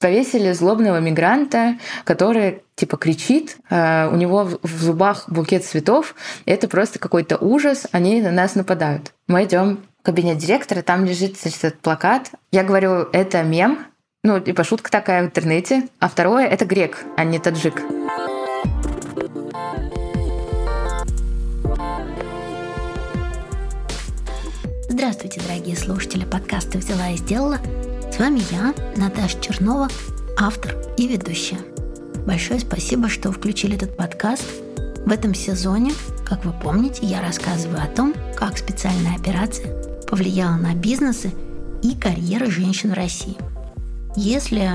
Повесили злобного мигранта, который типа кричит, э, у него в зубах букет цветов. Это просто какой-то ужас, они на нас нападают. Мы идем в кабинет директора, там лежит значит, этот плакат. Я говорю, это мем, ну, типа шутка такая в интернете. А второе — это грек, а не таджик. Здравствуйте, дорогие слушатели подкаста «Взяла и сделала». С вами я, Наташа Чернова, автор и ведущая. Большое спасибо, что включили этот подкаст. В этом сезоне, как вы помните, я рассказываю о том, как специальная операция повлияла на бизнесы и карьеры женщин в России. Если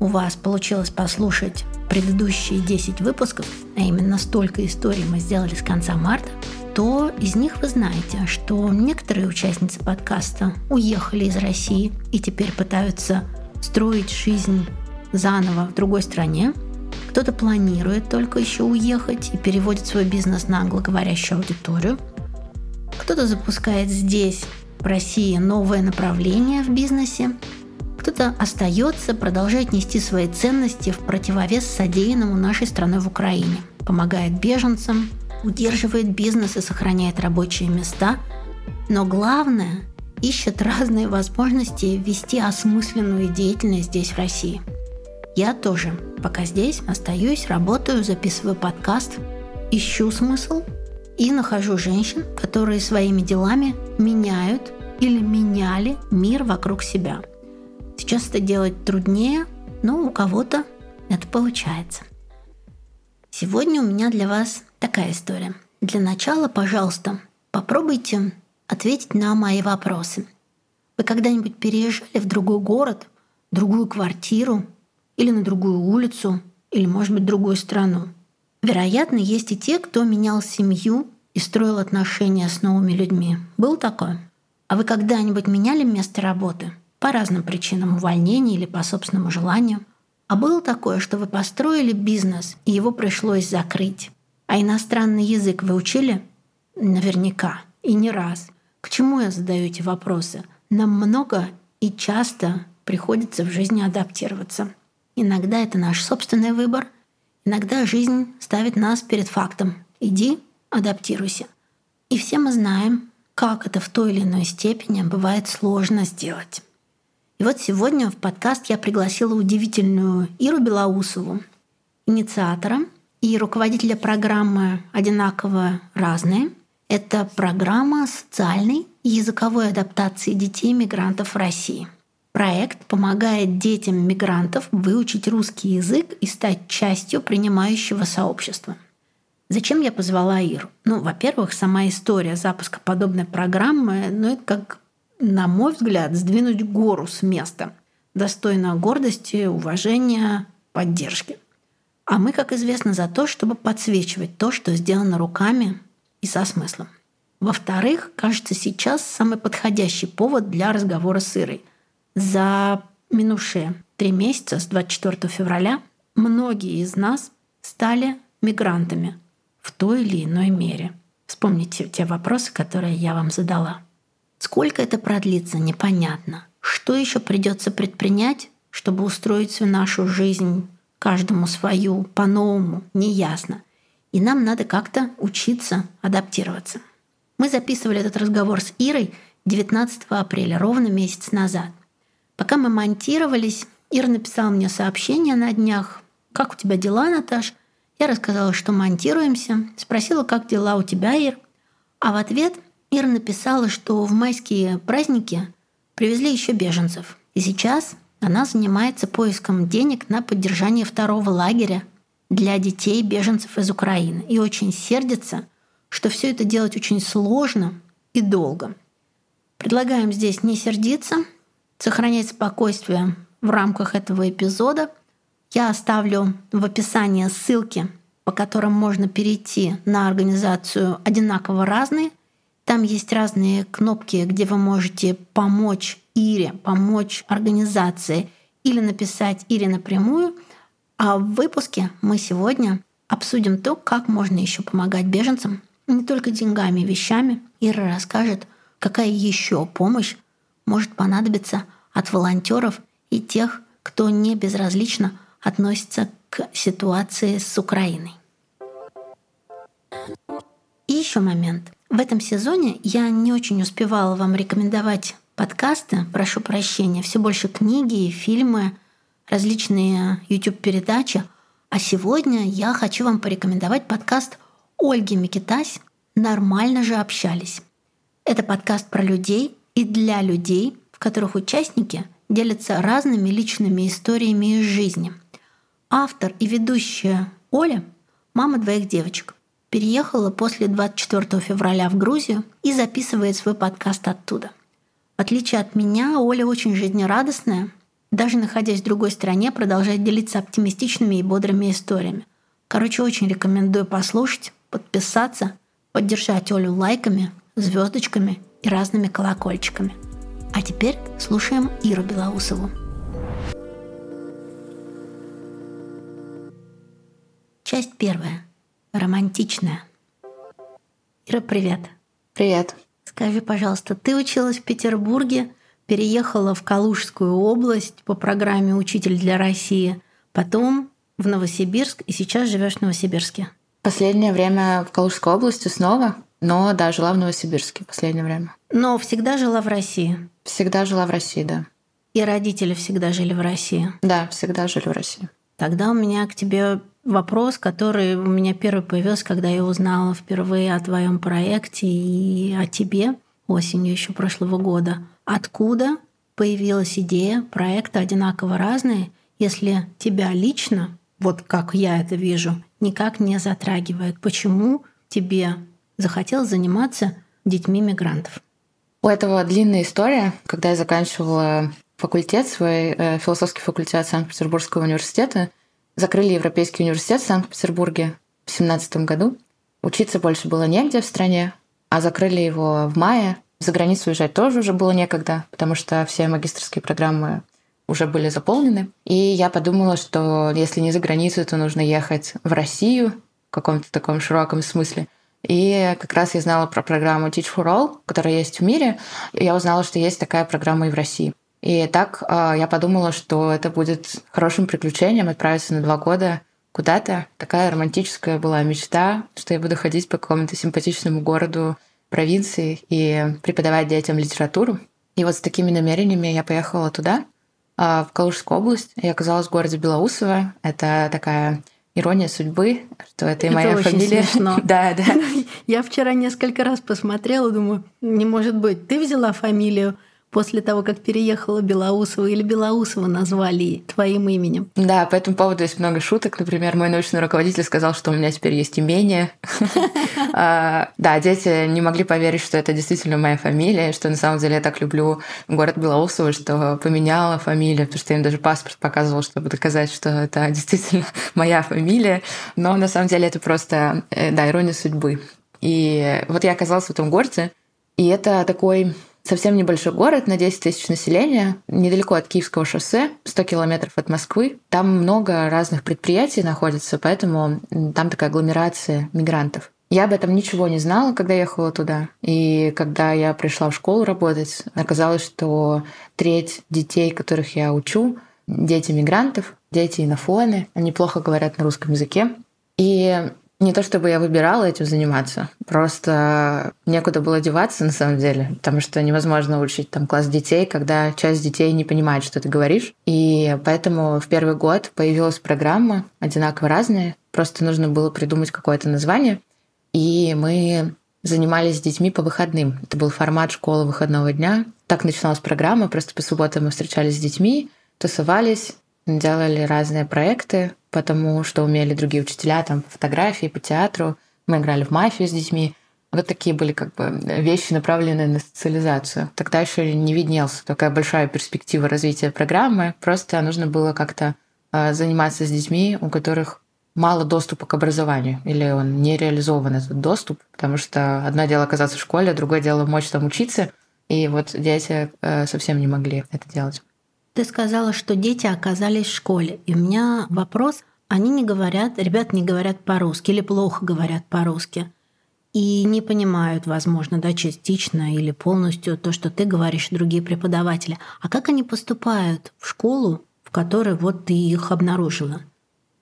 у вас получилось послушать предыдущие 10 выпусков, а именно столько историй мы сделали с конца марта, то из них вы знаете, что некоторые участницы подкаста уехали из России и теперь пытаются строить жизнь заново в другой стране. Кто-то планирует только еще уехать и переводит свой бизнес на англоговорящую аудиторию. Кто-то запускает здесь, в России, новое направление в бизнесе. Кто-то остается, продолжает нести свои ценности в противовес содеянному нашей страной в Украине. Помогает беженцам, удерживает бизнес и сохраняет рабочие места. Но главное, ищет разные возможности вести осмысленную деятельность здесь, в России – я тоже. Пока здесь остаюсь, работаю, записываю подкаст, ищу смысл и нахожу женщин, которые своими делами меняют или меняли мир вокруг себя. Сейчас это делать труднее, но у кого-то это получается. Сегодня у меня для вас такая история. Для начала, пожалуйста, попробуйте ответить на мои вопросы. Вы когда-нибудь переезжали в другой город, другую квартиру или на другую улицу, или, может быть, другую страну. Вероятно, есть и те, кто менял семью и строил отношения с новыми людьми. Был такое? А вы когда-нибудь меняли место работы? По разным причинам увольнения или по собственному желанию. А было такое, что вы построили бизнес, и его пришлось закрыть. А иностранный язык вы учили? Наверняка. И не раз. К чему я задаю эти вопросы? Нам много и часто приходится в жизни адаптироваться. Иногда это наш собственный выбор, иногда жизнь ставит нас перед фактом. Иди, адаптируйся. И все мы знаем, как это в той или иной степени бывает сложно сделать. И вот сегодня в подкаст я пригласила удивительную Иру Белоусову, инициатора и руководителя программы «Одинаково разные». Это программа социальной и языковой адаптации детей мигрантов в России – Проект помогает детям мигрантов выучить русский язык и стать частью принимающего сообщества. Зачем я позвала Иру? Ну, во-первых, сама история запуска подобной программы, ну, это как, на мой взгляд, сдвинуть гору с места. Достойно гордости, уважения, поддержки. А мы, как известно, за то, чтобы подсвечивать то, что сделано руками и со смыслом. Во-вторых, кажется, сейчас самый подходящий повод для разговора с Ирой – за минувшие три месяца, с 24 февраля, многие из нас стали мигрантами в той или иной мере. Вспомните те вопросы, которые я вам задала. Сколько это продлится, непонятно. Что еще придется предпринять, чтобы устроить всю нашу жизнь каждому свою по-новому, неясно. И нам надо как-то учиться адаптироваться. Мы записывали этот разговор с Ирой 19 апреля, ровно месяц назад. Пока мы монтировались, Ира написала мне сообщение на днях. «Как у тебя дела, Наташ?» Я рассказала, что монтируемся. Спросила, как дела у тебя, Ир? А в ответ Ира написала, что в майские праздники привезли еще беженцев. И сейчас она занимается поиском денег на поддержание второго лагеря для детей беженцев из Украины. И очень сердится, что все это делать очень сложно и долго. Предлагаем здесь не сердиться – сохранять спокойствие в рамках этого эпизода. Я оставлю в описании ссылки, по которым можно перейти на организацию «Одинаково разные». Там есть разные кнопки, где вы можете помочь Ире, помочь организации или написать Ире напрямую. А в выпуске мы сегодня обсудим то, как можно еще помогать беженцам, не только деньгами вещами. Ира расскажет, какая еще помощь может понадобиться от волонтеров и тех, кто не безразлично относится к ситуации с Украиной. И еще момент. В этом сезоне я не очень успевала вам рекомендовать подкасты, прошу прощения, все больше книги, фильмы, различные YouTube-передачи. А сегодня я хочу вам порекомендовать подкаст Ольги Микитась «Нормально же общались». Это подкаст про людей и для людей, в которых участники делятся разными личными историями из жизни. Автор и ведущая Оля – мама двоих девочек. Переехала после 24 февраля в Грузию и записывает свой подкаст оттуда. В отличие от меня, Оля очень жизнерадостная, даже находясь в другой стране, продолжает делиться оптимистичными и бодрыми историями. Короче, очень рекомендую послушать, подписаться, поддержать Олю лайками, звездочками и разными колокольчиками. А теперь слушаем Иру Белоусову. Часть первая. Романтичная. Ира, привет. Привет. Скажи, пожалуйста, ты училась в Петербурге, переехала в Калужскую область по программе «Учитель для России», потом в Новосибирск и сейчас живешь в Новосибирске. Последнее время в Калужской области снова, но да, жила в Новосибирске последнее время. Но всегда жила в России. Всегда жила в России, да. И родители всегда жили в России. Да, всегда жили в России. Тогда у меня к тебе вопрос, который у меня первый появился, когда я узнала впервые о твоем проекте и о тебе осенью еще прошлого года. Откуда появилась идея проекта «Одинаково разные», если тебя лично, вот как я это вижу, никак не затрагивает? Почему тебе захотелось заниматься детьми мигрантов? У этого длинная история. Когда я заканчивала факультет, свой э, философский факультет Санкт-Петербургского университета, закрыли Европейский университет в Санкт-Петербурге в 2017 году. Учиться больше было негде в стране, а закрыли его в мае. За границу уезжать тоже уже было некогда, потому что все магистрские программы уже были заполнены. И я подумала, что если не за границу, то нужно ехать в Россию в каком-то таком широком смысле. И как раз я знала про программу Teach for All, которая есть в мире. И я узнала, что есть такая программа и в России. И так э, я подумала, что это будет хорошим приключением отправиться на два года куда-то. Такая романтическая была мечта, что я буду ходить по какому-то симпатичному городу провинции и преподавать детям литературу. И вот с такими намерениями я поехала туда, э, в Калужскую область. Я оказалась в городе Белоусово. Это такая ирония судьбы, что это и моя это фамилия. Смешно. да, да. Я вчера несколько раз посмотрела, думаю, не может быть, ты взяла фамилию после того, как переехала Белоусова, или Белоусова назвали твоим именем. Да, по этому поводу есть много шуток. Например, мой научный руководитель сказал, что у меня теперь есть имение. А, да, дети не могли поверить, что это действительно моя фамилия, что на самом деле я так люблю город Белоусово, что поменяла фамилию, потому что я им даже паспорт показывала, чтобы доказать, что это действительно моя фамилия. Но на самом деле это просто, э, да, ирония судьбы. И вот я оказалась в этом городе, и это такой совсем небольшой город на 10 тысяч населения, недалеко от Киевского шоссе, 100 километров от Москвы. Там много разных предприятий находится, поэтому там такая агломерация мигрантов. Я об этом ничего не знала, когда ехала туда. И когда я пришла в школу работать, оказалось, что треть детей, которых я учу, дети мигрантов, дети инофоны, они плохо говорят на русском языке. И не то чтобы я выбирала этим заниматься, просто некуда было деваться на самом деле, потому что невозможно учить там класс детей, когда часть детей не понимает, что ты говоришь. И поэтому в первый год появилась программа одинаково разные, просто нужно было придумать какое-то название. И мы занимались с детьми по выходным. Это был формат школы выходного дня. Так начиналась программа, просто по субботам мы встречались с детьми, тусовались, делали разные проекты, потому что умели другие учителя, там, по фотографии, по театру. Мы играли в мафию с детьми. Вот такие были как бы вещи, направленные на социализацию. Тогда еще не виднелся такая большая перспектива развития программы. Просто нужно было как-то а, заниматься с детьми, у которых мало доступа к образованию, или он не реализован этот доступ, потому что одно дело оказаться в школе, другое дело мочь там учиться, и вот дети э, совсем не могли это делать. Ты сказала, что дети оказались в школе. И у меня вопрос. Они не говорят, ребят не говорят по-русски или плохо говорят по-русски. И не понимают, возможно, да, частично или полностью то, что ты говоришь, другие преподаватели. А как они поступают в школу, в которой вот ты их обнаружила?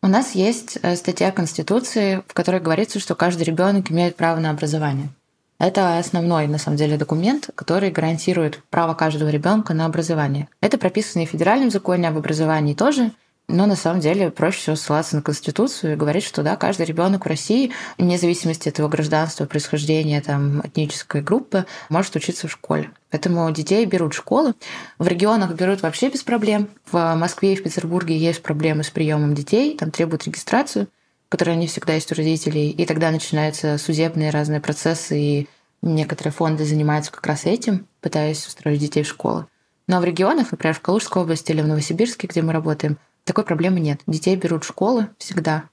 У нас есть э, статья Конституции, в которой говорится, что каждый ребенок имеет право на образование. Это основной, на самом деле, документ, который гарантирует право каждого ребенка на образование. Это прописано и в федеральном законе об образовании тоже, но на самом деле проще всего ссылаться на Конституцию и говорить, что да, каждый ребенок в России, вне зависимости от его гражданства, происхождения, там, этнической группы, может учиться в школе. Поэтому детей берут в школы. В регионах берут вообще без проблем. В Москве и в Петербурге есть проблемы с приемом детей, там требуют регистрацию, которая не всегда есть у родителей. И тогда начинаются судебные разные процессы, и некоторые фонды занимаются как раз этим, пытаясь устроить детей в школы. Но в регионах, например, в Калужской области или в Новосибирске, где мы работаем, такой проблемы нет. Детей берут в школы всегда,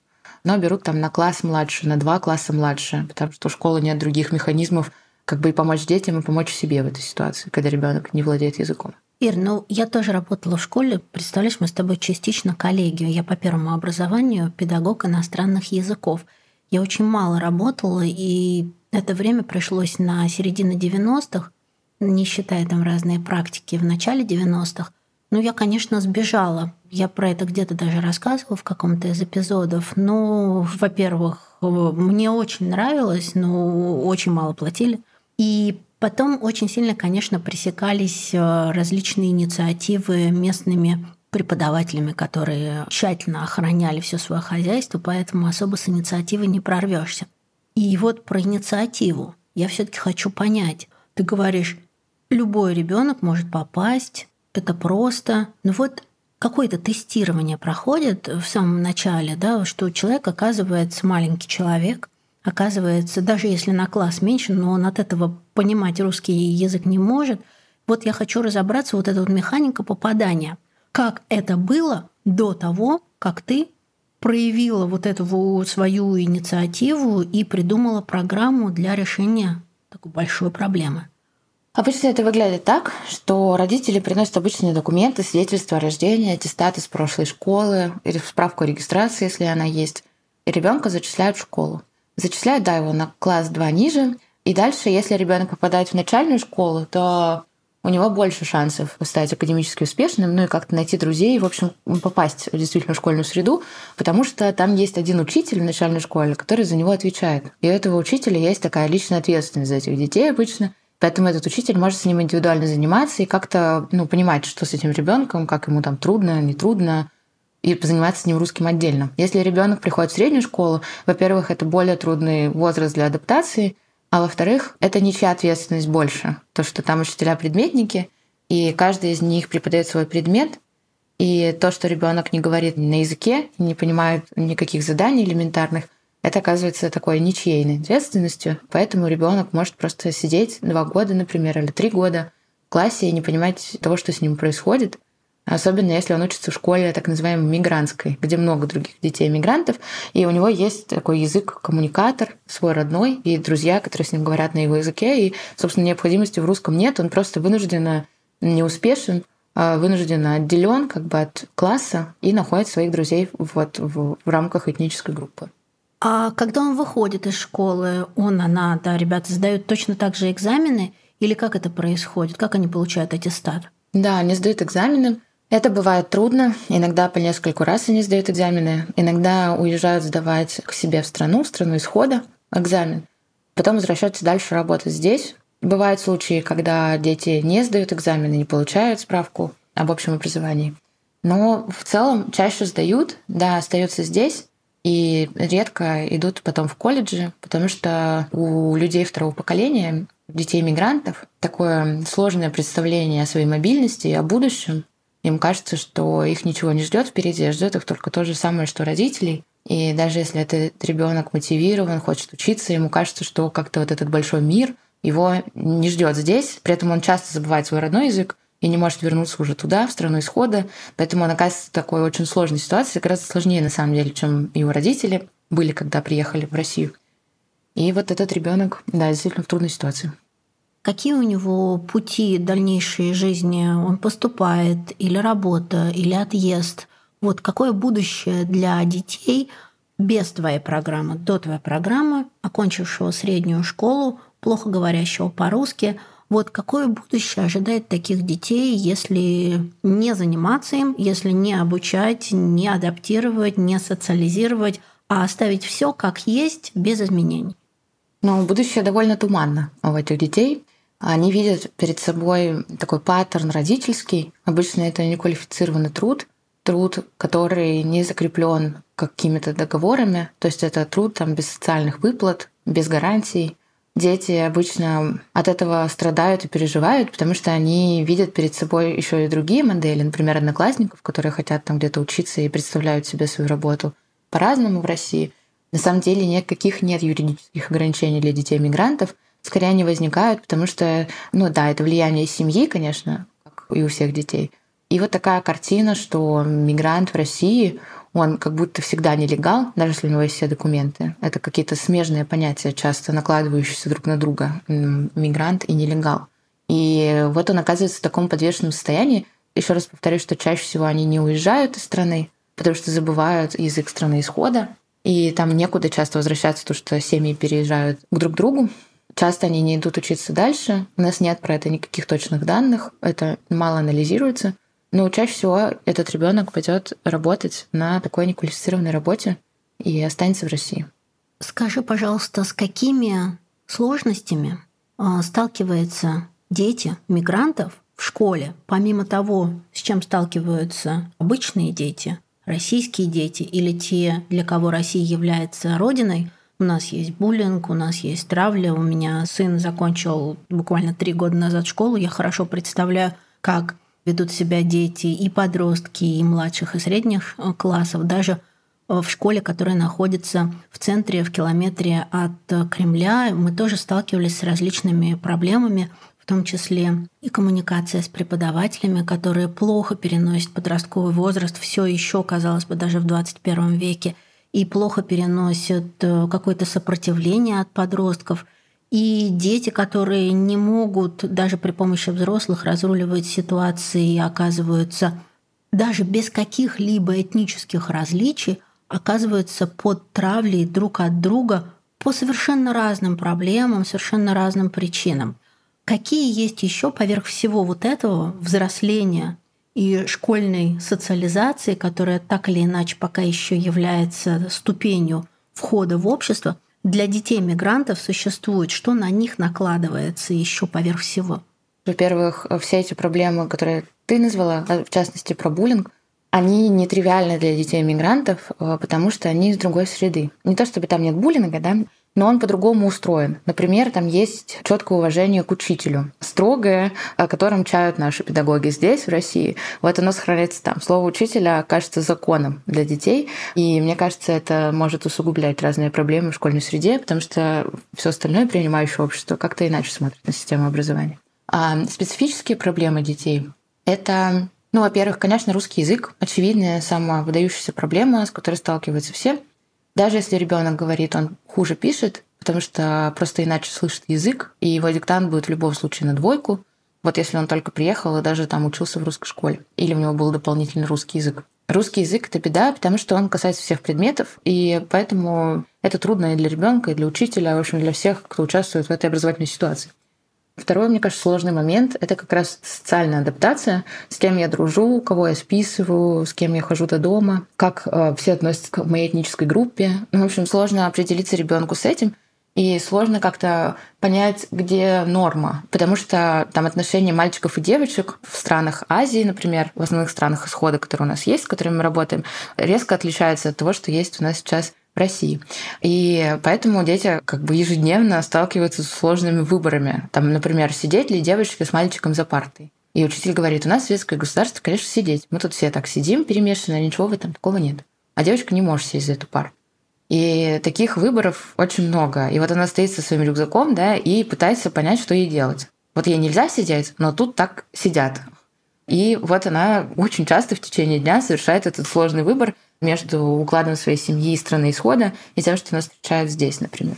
но берут там на класс младше, на два класса младше, потому что у школы нет других механизмов, как бы и помочь детям, и помочь себе в этой ситуации, когда ребенок не владеет языком. Ир, ну я тоже работала в школе. Представляешь, мы с тобой частично коллегию. Я по первому образованию педагог иностранных языков. Я очень мало работала, и это время пришлось на середину 90-х, не считая там разные практики в начале 90-х. Ну, я, конечно, сбежала. Я про это где-то даже рассказывала в каком-то из эпизодов. Ну, во-первых, мне очень нравилось, но очень мало платили. И потом очень сильно, конечно, пресекались э, различные инициативы местными преподавателями, которые тщательно охраняли все свое хозяйство, поэтому особо с инициативой не прорвешься. И вот про инициативу я все-таки хочу понять. Ты говоришь, любой ребенок может попасть это просто. Но вот какое-то тестирование проходит в самом начале, да, что человек оказывается маленький человек, оказывается, даже если на класс меньше, но он от этого понимать русский язык не может. Вот я хочу разобраться, вот эта вот механика попадания. Как это было до того, как ты проявила вот эту свою инициативу и придумала программу для решения такой большой проблемы? Обычно это выглядит так, что родители приносят обычные документы, свидетельство о рождении, аттестат из прошлой школы или справку о регистрации, если она есть. И ребенка зачисляют в школу. Зачисляют, да, его на класс 2 ниже. И дальше, если ребенок попадает в начальную школу, то у него больше шансов стать академически успешным, ну и как-то найти друзей, в общем, попасть действительно в школьную среду, потому что там есть один учитель в начальной школе, который за него отвечает. И у этого учителя есть такая личная ответственность за этих детей обычно – Поэтому этот учитель может с ним индивидуально заниматься и как-то ну, понимать, что с этим ребенком, как ему там трудно, не трудно, и заниматься с ним русским отдельно. Если ребенок приходит в среднюю школу, во-первых, это более трудный возраст для адаптации, а во-вторых, это ничья ответственность больше. То, что там учителя-предметники, и каждый из них преподает свой предмет, и то, что ребенок не говорит на языке, не понимает никаких заданий элементарных, это оказывается такой ничьейной ответственностью, поэтому ребенок может просто сидеть два года, например, или три года в классе и не понимать того, что с ним происходит, особенно если он учится в школе так называемой мигрантской, где много других детей-мигрантов, и у него есть такой язык-коммуникатор, свой родной, и друзья, которые с ним говорят на его языке, и, собственно, необходимости в русском нет, он просто вынужденно неуспешен, а вынужден отделен как бы от класса и находит своих друзей вот в, в рамках этнической группы. А когда он выходит из школы, он, она, да, ребята сдают точно так же экзамены, или как это происходит? Как они получают аттестат? Да, они сдают экзамены. Это бывает трудно. Иногда по нескольку раз они сдают экзамены. Иногда уезжают сдавать к себе в страну, в страну исхода экзамен. Потом возвращаются дальше работать здесь. Бывают случаи, когда дети не сдают экзамены, не получают справку об общем образовании. Но в целом чаще сдают, да, остаются здесь и редко идут потом в колледжи, потому что у людей второго поколения, детей мигрантов, такое сложное представление о своей мобильности и о будущем. Им кажется, что их ничего не ждет впереди, а ждет их только то же самое, что родителей. И даже если этот ребенок мотивирован, хочет учиться, ему кажется, что как-то вот этот большой мир его не ждет здесь. При этом он часто забывает свой родной язык, и не может вернуться уже туда, в страну исхода. Поэтому он оказывается в такой очень сложной ситуации, гораздо сложнее на самом деле, чем его родители были, когда приехали в Россию. И вот этот ребенок, да, действительно в трудной ситуации. Какие у него пути дальнейшей жизни? Он поступает или работа, или отъезд? Вот какое будущее для детей без твоей программы, до твоей программы, окончившего среднюю школу, плохо говорящего по-русски – Вот какое будущее ожидает таких детей, если не заниматься им, если не обучать, не адаптировать, не социализировать, а оставить все как есть, без изменений? Ну, будущее довольно туманно у этих детей. Они видят перед собой такой паттерн родительский. Обычно это неквалифицированный труд, труд, который не закреплен какими-то договорами. То есть это труд там без социальных выплат, без гарантий. Дети обычно от этого страдают и переживают, потому что они видят перед собой еще и другие модели, например, одноклассников, которые хотят там где-то учиться и представляют себе свою работу по-разному в России. На самом деле никаких нет юридических ограничений для детей-мигрантов. Скорее они возникают, потому что, ну да, это влияние семьи, конечно, как и у всех детей. И вот такая картина, что мигрант в России, он как будто всегда нелегал, даже если у него есть все документы. Это какие-то смежные понятия, часто накладывающиеся друг на друга. Мигрант и нелегал. И вот он оказывается в таком подвешенном состоянии. Еще раз повторюсь, что чаще всего они не уезжают из страны, потому что забывают язык страны исхода, и там некуда часто возвращаться, потому что семьи переезжают друг к другу. Часто они не идут учиться дальше. У нас нет про это никаких точных данных. Это мало анализируется. Но чаще всего этот ребенок пойдет работать на такой неквалифицированной работе и останется в России. Скажи, пожалуйста, с какими сложностями а, сталкиваются дети мигрантов в школе, помимо того, с чем сталкиваются обычные дети, российские дети или те, для кого Россия является родиной, у нас есть буллинг, у нас есть травля. У меня сын закончил буквально три года назад школу. Я хорошо представляю, как ведут себя дети и подростки, и младших, и средних э, классов, даже э, в школе, которая находится в центре, в километре от э, Кремля, мы тоже сталкивались с различными проблемами, в том числе и коммуникация с преподавателями, которые плохо переносят подростковый возраст, все еще, казалось бы, даже в 21 веке, и плохо переносят какое-то сопротивление от подростков – и дети, которые не могут даже при помощи взрослых разруливать ситуации, оказываются даже без каких-либо этнических различий, оказываются под травлей друг от друга по совершенно разным проблемам, совершенно разным причинам. Какие есть еще поверх всего вот этого взросления и школьной социализации, которая так или иначе пока еще является ступенью входа в общество, для детей мигрантов существует, что на них накладывается еще поверх всего? Во-первых, все эти проблемы, которые ты назвала, а в частности про буллинг, они нетривиальны для детей мигрантов, э, потому что они из другой среды. Не то чтобы там нет буллинга, да, но он по-другому устроен. Например, там есть четкое уважение к учителю, строгое, о котором чают наши педагоги здесь, в России. Вот оно сохраняется там. Слово учителя кажется законом для детей, и мне кажется, это может усугублять разные проблемы в школьной среде, потому что все остальное принимающее общество как-то иначе смотрит на систему образования. А специфические проблемы детей — это ну, во-первых, конечно, русский язык. Очевидная, самая выдающаяся проблема, с которой сталкиваются все — даже если ребенок говорит, он хуже пишет, потому что просто иначе слышит язык, и его диктант будет в любом случае на двойку. Вот если он только приехал и даже там учился в русской школе, или у него был дополнительный русский язык. Русский язык это беда, потому что он касается всех предметов, и поэтому это трудно и для ребенка, и для учителя, в общем, для всех, кто участвует в этой образовательной ситуации. Второй, мне кажется, сложный момент — это как раз социальная адаптация, с кем я дружу, кого я списываю, с кем я хожу до дома, как э, все относятся к моей этнической группе. Ну, в общем, сложно определиться ребенку с этим, и сложно как-то понять, где норма, потому что там отношения мальчиков и девочек в странах Азии, например, в основных странах исхода, которые у нас есть, с которыми мы работаем, резко отличаются от того, что есть у нас сейчас в России. И поэтому дети как бы ежедневно сталкиваются с сложными выборами. Там, например, сидеть ли девочке с мальчиком за партой. И учитель говорит, у нас светское государство, конечно, сидеть. Мы тут все так сидим перемешаны, ничего в этом такого нет. А девочка не может сесть за эту пару. И таких выборов очень много. И вот она стоит со своим рюкзаком, да, и пытается понять, что ей делать. Вот ей нельзя сидеть, но тут так сидят. И вот она очень часто в течение дня совершает этот сложный выбор, между укладом своей семьи и страны исхода и тем, что нас встречают здесь, например.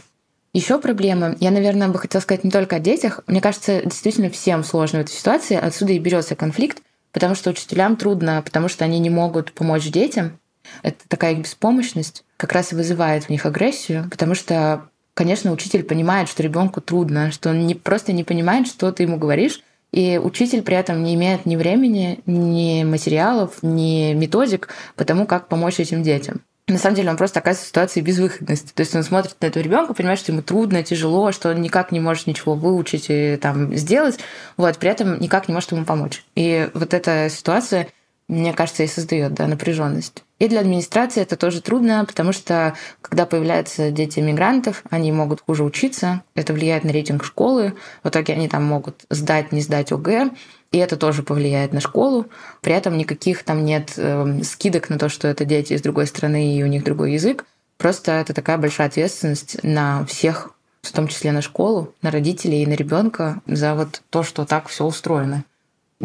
Еще проблема, я, наверное, бы хотела сказать не только о детях. Мне кажется, действительно всем сложно в этой ситуации. Отсюда и берется конфликт, потому что учителям трудно, потому что они не могут помочь детям. Это такая их беспомощность как раз и вызывает в них агрессию, потому что конечно, учитель понимает, что ребенку трудно, что он не, просто не понимает, что ты ему говоришь, и учитель при этом не имеет ни времени, ни материалов, ни методик по тому, как помочь этим детям. На самом деле он просто оказывается в ситуации безвыходности. То есть он смотрит на этого ребенка, понимает, что ему трудно, тяжело, что он никак не может ничего выучить и там сделать, вот, при этом никак не может ему помочь. И вот эта ситуация мне кажется, и создает да, напряженность. И для администрации это тоже трудно, потому что когда появляются дети мигрантов, они могут хуже учиться, это влияет на рейтинг школы, в итоге они там могут сдать, не сдать ОГЭ, и это тоже повлияет на школу. При этом никаких там нет э, скидок на то, что это дети из другой страны и у них другой язык. Просто это такая большая ответственность на всех, в том числе на школу, на родителей и на ребенка за вот то, что так все устроено.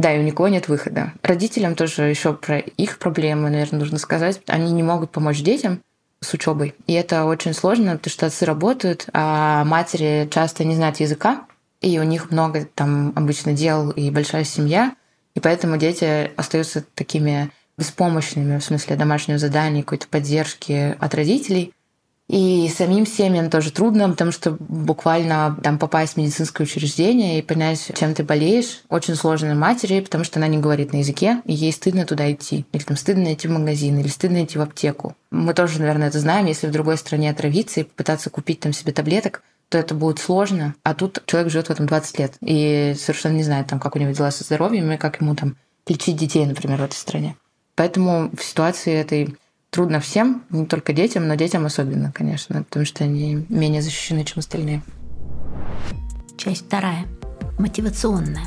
Да, и у никого нет выхода. Родителям тоже еще про их проблемы, наверное, нужно сказать. Они не могут помочь детям с учебой. И это очень сложно, потому что отцы работают, а матери часто не знают языка, и у них много там обычно дел и большая семья, и поэтому дети остаются такими беспомощными в смысле домашнего задания, какой-то поддержки от родителей. И самим семьям тоже трудно, потому что буквально там попасть в медицинское учреждение и понять, чем ты болеешь, очень сложно матери, потому что она не говорит на языке, и ей стыдно туда идти. Или там стыдно идти в магазин, или стыдно идти в аптеку. Мы тоже, наверное, это знаем, если в другой стране отравиться и попытаться купить там себе таблеток, то это будет сложно. А тут человек живет в этом 20 лет и совершенно не знает, там, как у него дела со здоровьем и как ему там лечить детей, например, в этой стране. Поэтому в ситуации этой трудно всем, не только детям, но детям особенно, конечно, потому что они менее защищены, чем остальные. Часть вторая. Мотивационная.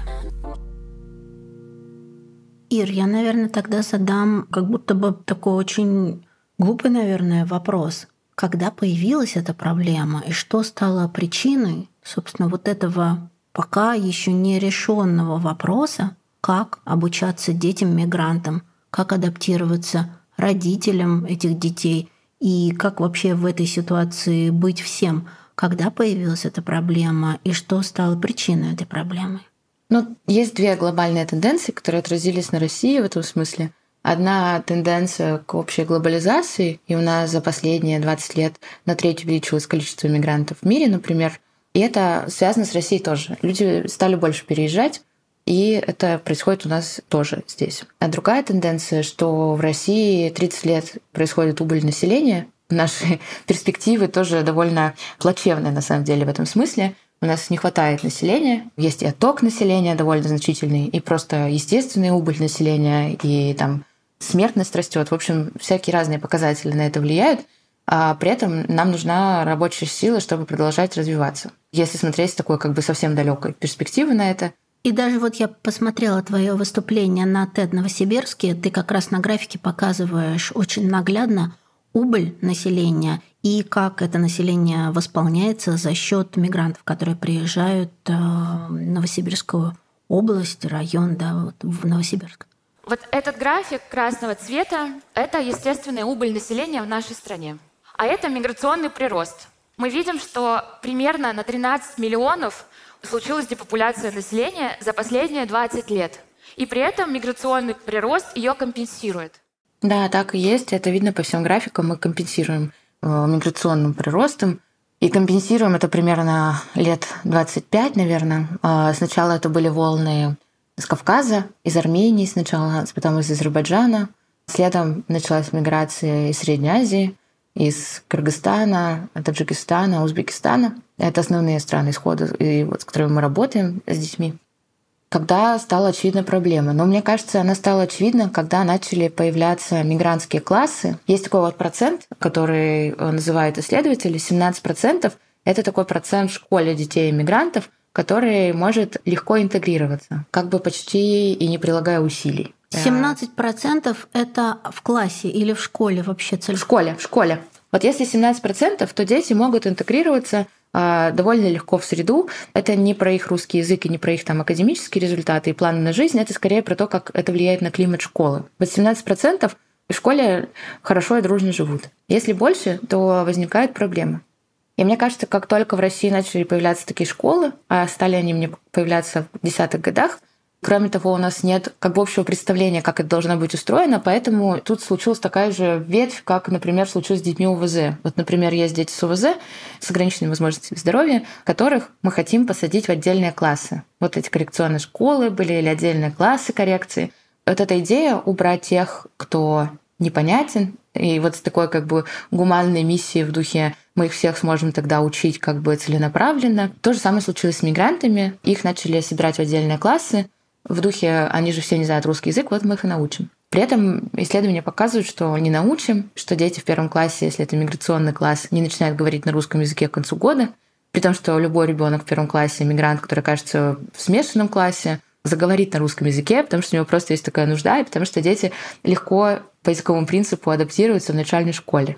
Ир, я, наверное, тогда задам как будто бы такой очень глупый, наверное, вопрос. Когда появилась эта проблема и что стало причиной, собственно, вот этого пока еще не решенного вопроса, как обучаться детям-мигрантам, как адаптироваться родителям этих детей и как вообще в этой ситуации быть всем, когда появилась эта проблема и что стало причиной этой проблемы? Ну, есть две глобальные тенденции, которые отразились на России в этом смысле. Одна тенденция к общей глобализации, и у нас за последние 20 лет на треть увеличилось количество мигрантов в мире, например. И это связано с Россией тоже. Люди стали больше переезжать, и это происходит у нас тоже здесь. А другая тенденция, что в России 30 лет происходит убыль населения, наши перспективы тоже довольно плачевные на самом деле в этом смысле. У нас не хватает населения, есть и отток населения довольно значительный, и просто естественный убыль населения, и там смертность растет. В общем, всякие разные показатели на это влияют, а при этом нам нужна рабочая сила, чтобы продолжать развиваться. Если смотреть с такой как бы совсем далекой перспективы на это, и даже вот я посмотрела твое выступление на TED Новосибирске, ты как раз на графике показываешь очень наглядно убыль населения и как это население восполняется за счет мигрантов, которые приезжают э, в Новосибирскую область, район, да, вот в Новосибирск. Вот этот график красного цвета – это естественный убыль населения в нашей стране. А это миграционный прирост. Мы видим, что примерно на 13 миллионов случилась депопуляция населения за последние 20 лет. И при этом миграционный прирост ее компенсирует. Да, так и есть. Это видно по всем графикам. Мы компенсируем э, миграционным приростом. И компенсируем это примерно лет 25, наверное. А сначала это были волны с Кавказа, из Армении сначала, потом из Азербайджана. Следом началась миграция из Средней Азии, из Кыргызстана, Таджикистана, Узбекистана. Это основные страны исхода, и вот, с которыми мы работаем с детьми. Когда стала очевидна проблема. Но мне кажется, она стала очевидна, когда начали появляться мигрантские классы. Есть такой вот процент, который э, называют исследователи, 17%. Это такой процент в школе детей-мигрантов, который может легко интегрироваться, как бы почти и не прилагая усилий. 17% это в классе или в школе вообще цель? В школе, в школе. Вот если 17%, то дети могут интегрироваться довольно легко в среду. Это не про их русский язык и не про их там академические результаты и планы на жизнь, это скорее про то, как это влияет на климат школы. Вот 17% в школе хорошо и дружно живут. Если больше, то возникают проблемы. И мне кажется, как только в России начали появляться такие школы, а стали они мне появляться в десятых годах, Кроме того, у нас нет как бы общего представления, как это должно быть устроено, поэтому тут случилась такая же ветвь, как, например, случилось с детьми УВЗ. Вот, например, есть дети с УВЗ, с ограниченными возможностями здоровья, которых мы хотим посадить в отдельные классы. Вот эти коррекционные школы были или отдельные классы коррекции. Вот эта идея убрать тех, кто непонятен, и вот с такой как бы гуманной миссией в духе мы их всех сможем тогда учить как бы целенаправленно. То же самое случилось с мигрантами. Их начали собирать в отдельные классы, в духе «они же все не знают русский язык, вот мы их и научим». При этом исследования показывают, что не научим, что дети в первом классе, если это миграционный класс, не начинают говорить на русском языке к концу года, при том, что любой ребенок в первом классе, мигрант, который окажется в смешанном классе, заговорит на русском языке, потому что у него просто есть такая нужда, и потому что дети легко по языковому принципу адаптируются в начальной школе.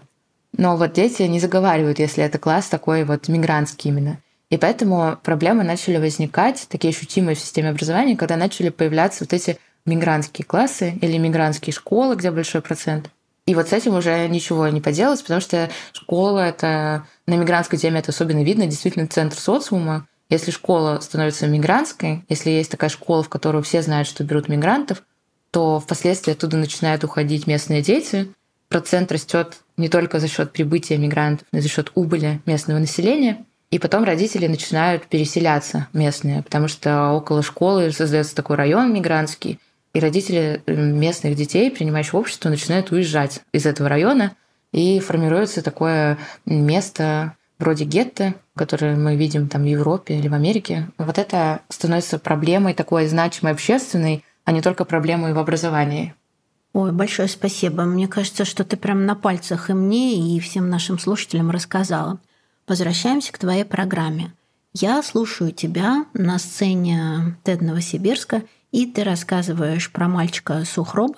Но вот дети не заговаривают, если это класс такой вот мигрантский именно. И поэтому проблемы начали возникать, такие ощутимые в системе образования, когда начали появляться вот эти мигрантские классы или мигрантские школы, где большой процент. И вот с этим уже ничего не поделать, потому что школа — это... На мигрантской теме это особенно видно, действительно центр социума. Если школа становится мигрантской, если есть такая школа, в которую все знают, что берут мигрантов, то впоследствии оттуда начинают уходить местные дети. Процент растет не только за счет прибытия мигрантов, но и за счет убыли местного населения. И потом родители начинают переселяться местные, потому что около школы создается такой район мигрантский, и родители э, местных детей, принимающих общество, начинают уезжать из этого района, и формируется такое место вроде гетто, которое мы видим там в Европе или в Америке. Вот это становится проблемой такой значимой общественной, а не только проблемой в образовании. Ой, большое спасибо. Мне кажется, что ты прям на пальцах и мне, и всем нашим слушателям рассказала. Возвращаемся к твоей программе. Я слушаю тебя на сцене TED Новосибирска, и ты рассказываешь про мальчика Сухроба.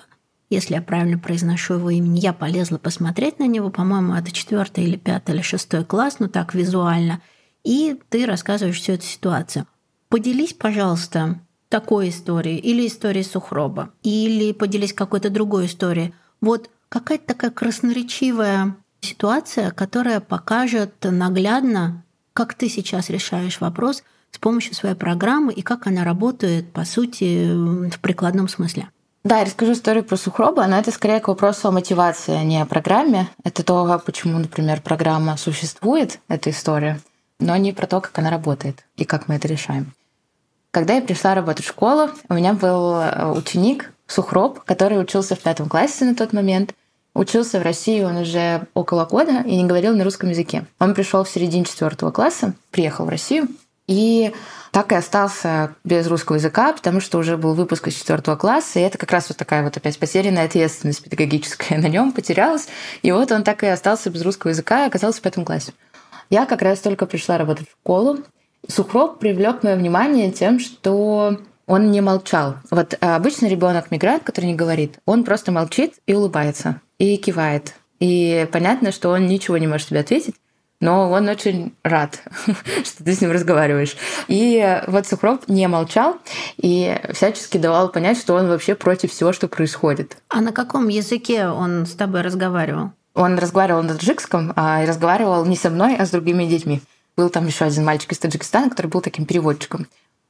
Если я правильно произношу его имя, я полезла посмотреть на него. По-моему, это четвертый или пятый или шестой класс, ну так визуально. И ты рассказываешь всю эту ситуацию. Поделись, пожалуйста, такой историей или историей Сухроба, или поделись какой-то другой историей. Вот какая-то такая красноречивая ситуация, которая покажет наглядно, как ты сейчас решаешь вопрос с помощью своей программы и как она работает, по сути, в прикладном смысле. Да, я расскажу историю про Сухроба, но это скорее к вопросу о мотивации, а не о программе. Это то, почему, например, программа существует, эта история, но не про то, как она работает и как мы это решаем. Когда я пришла работать в школу, у меня был э, ученик Сухроб, который учился в пятом классе на тот момент – Учился в России он уже около года и не говорил на русском языке. Он пришел в середине четвертого класса, приехал в Россию и так и остался без русского языка, потому что уже был выпуск из четвертого класса, и это как раз вот такая вот опять потерянная ответственность педагогическая на нем потерялась. И вот он так и остался без русского языка и оказался в пятом классе. Я как раз только пришла работать в школу. Сухроб привлек мое внимание тем, что он не молчал. Вот обычно ребенок мигрант, который не говорит, он просто молчит и улыбается и кивает. И понятно, что он ничего не может тебе ответить, но он очень рад, что ты с ним разговариваешь. И вот Сухров не молчал и всячески давал понять, что он вообще против всего, что происходит. А на каком языке он с тобой разговаривал? Он разговаривал на таджикском, а разговаривал не со мной, а с другими детьми. Был там еще один мальчик из Таджикистана, который был таким переводчиком.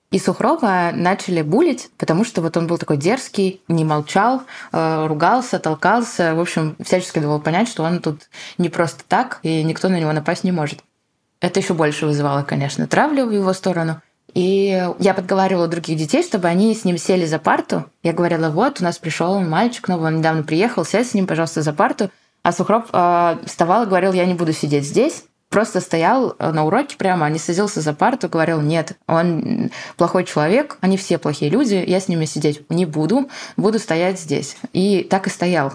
И Сухрова начали булить, потому что вот он был такой дерзкий, не молчал, э, ругался, толкался, в общем, всячески давал понять, что он тут не просто так, и никто на него напасть не может. Это еще больше вызывало, конечно, травлю в его сторону. И я подговаривала других детей, чтобы они с ним сели за парту. Я говорила, вот, у нас пришел мальчик новый, он недавно приехал, сядь с ним, пожалуйста, за парту. А Сухров э, вставал и говорил, я не буду сидеть здесь, просто стоял э, на уроке прямо, не садился за парту, говорил, нет, он плохой человек, они все плохие люди, я с ними сидеть не буду, буду стоять здесь. И так и стоял.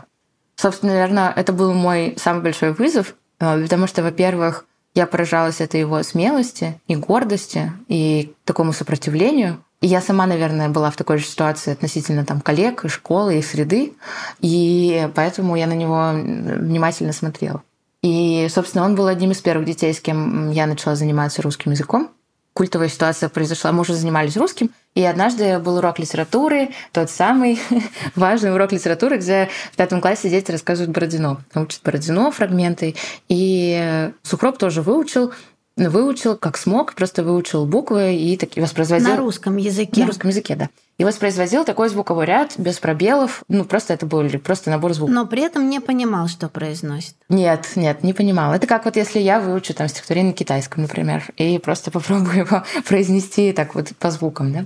Собственно, наверное, это был мой самый большой вызов, э, потому что, во-первых, я поражалась этой его смелости и гордости, и такому сопротивлению. И я сама, наверное, была в такой же ситуации относительно там коллег, и школы, и среды, и поэтому я на него внимательно смотрела. И, собственно, он был одним из первых детей, с кем я начала заниматься русским языком. Культовая ситуация произошла, мы уже занимались русским, и однажды был урок литературы, тот самый важный урок литературы, где в пятом классе дети рассказывают Бородино, учат Бородино фрагменты, и Сукроп тоже выучил, выучил как смог, просто выучил буквы и так, и воспроизводил... На русском языке. На русском языке, да. И воспроизводил такой звуковой ряд без пробелов. Ну, просто это был просто набор звуков. Но при этом не понимал, что произносит. Нет, нет, не понимал. Это как вот если я выучу там стихотворение на китайском, например, и просто попробую его произнести так вот по звукам, да.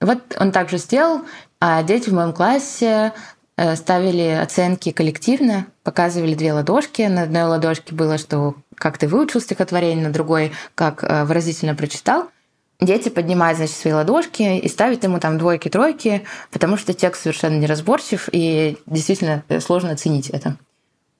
Вот он также сделал, а дети в моем классе ставили оценки коллективно, показывали две ладошки. На одной ладошке было, что как ты выучил стихотворение, на другой, как э, выразительно прочитал. Дети поднимают, значит, свои ладошки и ставят ему там двойки-тройки, потому что текст совершенно неразборчив, и действительно э, сложно оценить это.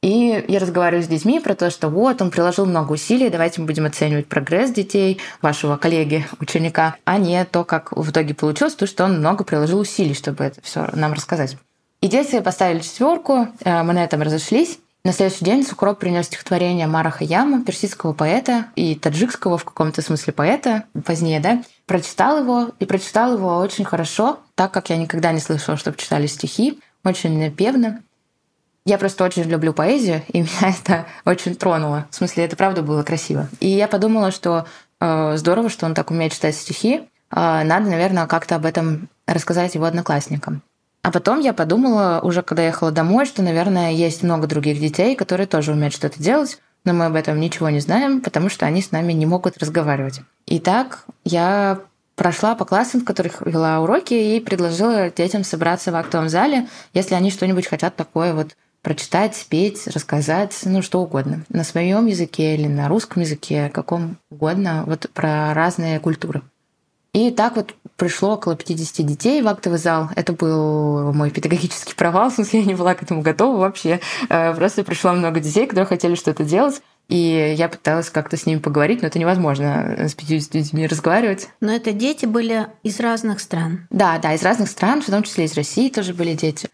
И я разговариваю с детьми про то, что вот он приложил много усилий, давайте мы будем оценивать прогресс детей, вашего коллеги, ученика, а не то, как в итоге получилось, то, что он много приложил усилий, чтобы это все нам рассказать. И дети поставили четверку, э, мы на этом разошлись. На следующий день Сукроп принес стихотворение Мара Хаяма, персидского поэта и таджикского в каком-то смысле поэта, позднее, да, прочитал его, и прочитал его очень хорошо, так как я никогда не слышала, чтобы читали стихи, очень напевно. Я просто очень люблю поэзию, и меня это очень тронуло. В смысле, это правда было красиво. И я подумала, что э, здорово, что он так умеет читать стихи. Э, надо, наверное, как-то об этом рассказать его одноклассникам. А потом я подумала, уже когда ехала домой, что, наверное, есть много других детей, которые тоже умеют что-то делать, но мы об этом ничего не знаем, потому что они с нами не могут разговаривать. И так я прошла по классам, в которых вела уроки, и предложила детям собраться в актовом зале, если они что-нибудь хотят такое вот прочитать, спеть, рассказать, ну что угодно. На своем языке или на русском языке, каком угодно, вот про разные культуры. И так вот пришло около 50 детей в актовый зал. Это был мой педагогический провал, в смысле, я не была к этому готова вообще. Э, просто пришло много детей, которые хотели что-то делать. И я пыталась как-то с ними поговорить, но это невозможно с 50 детьми разговаривать. Но это дети были из разных стран. Да, да, из разных стран, в том числе из России тоже были дети.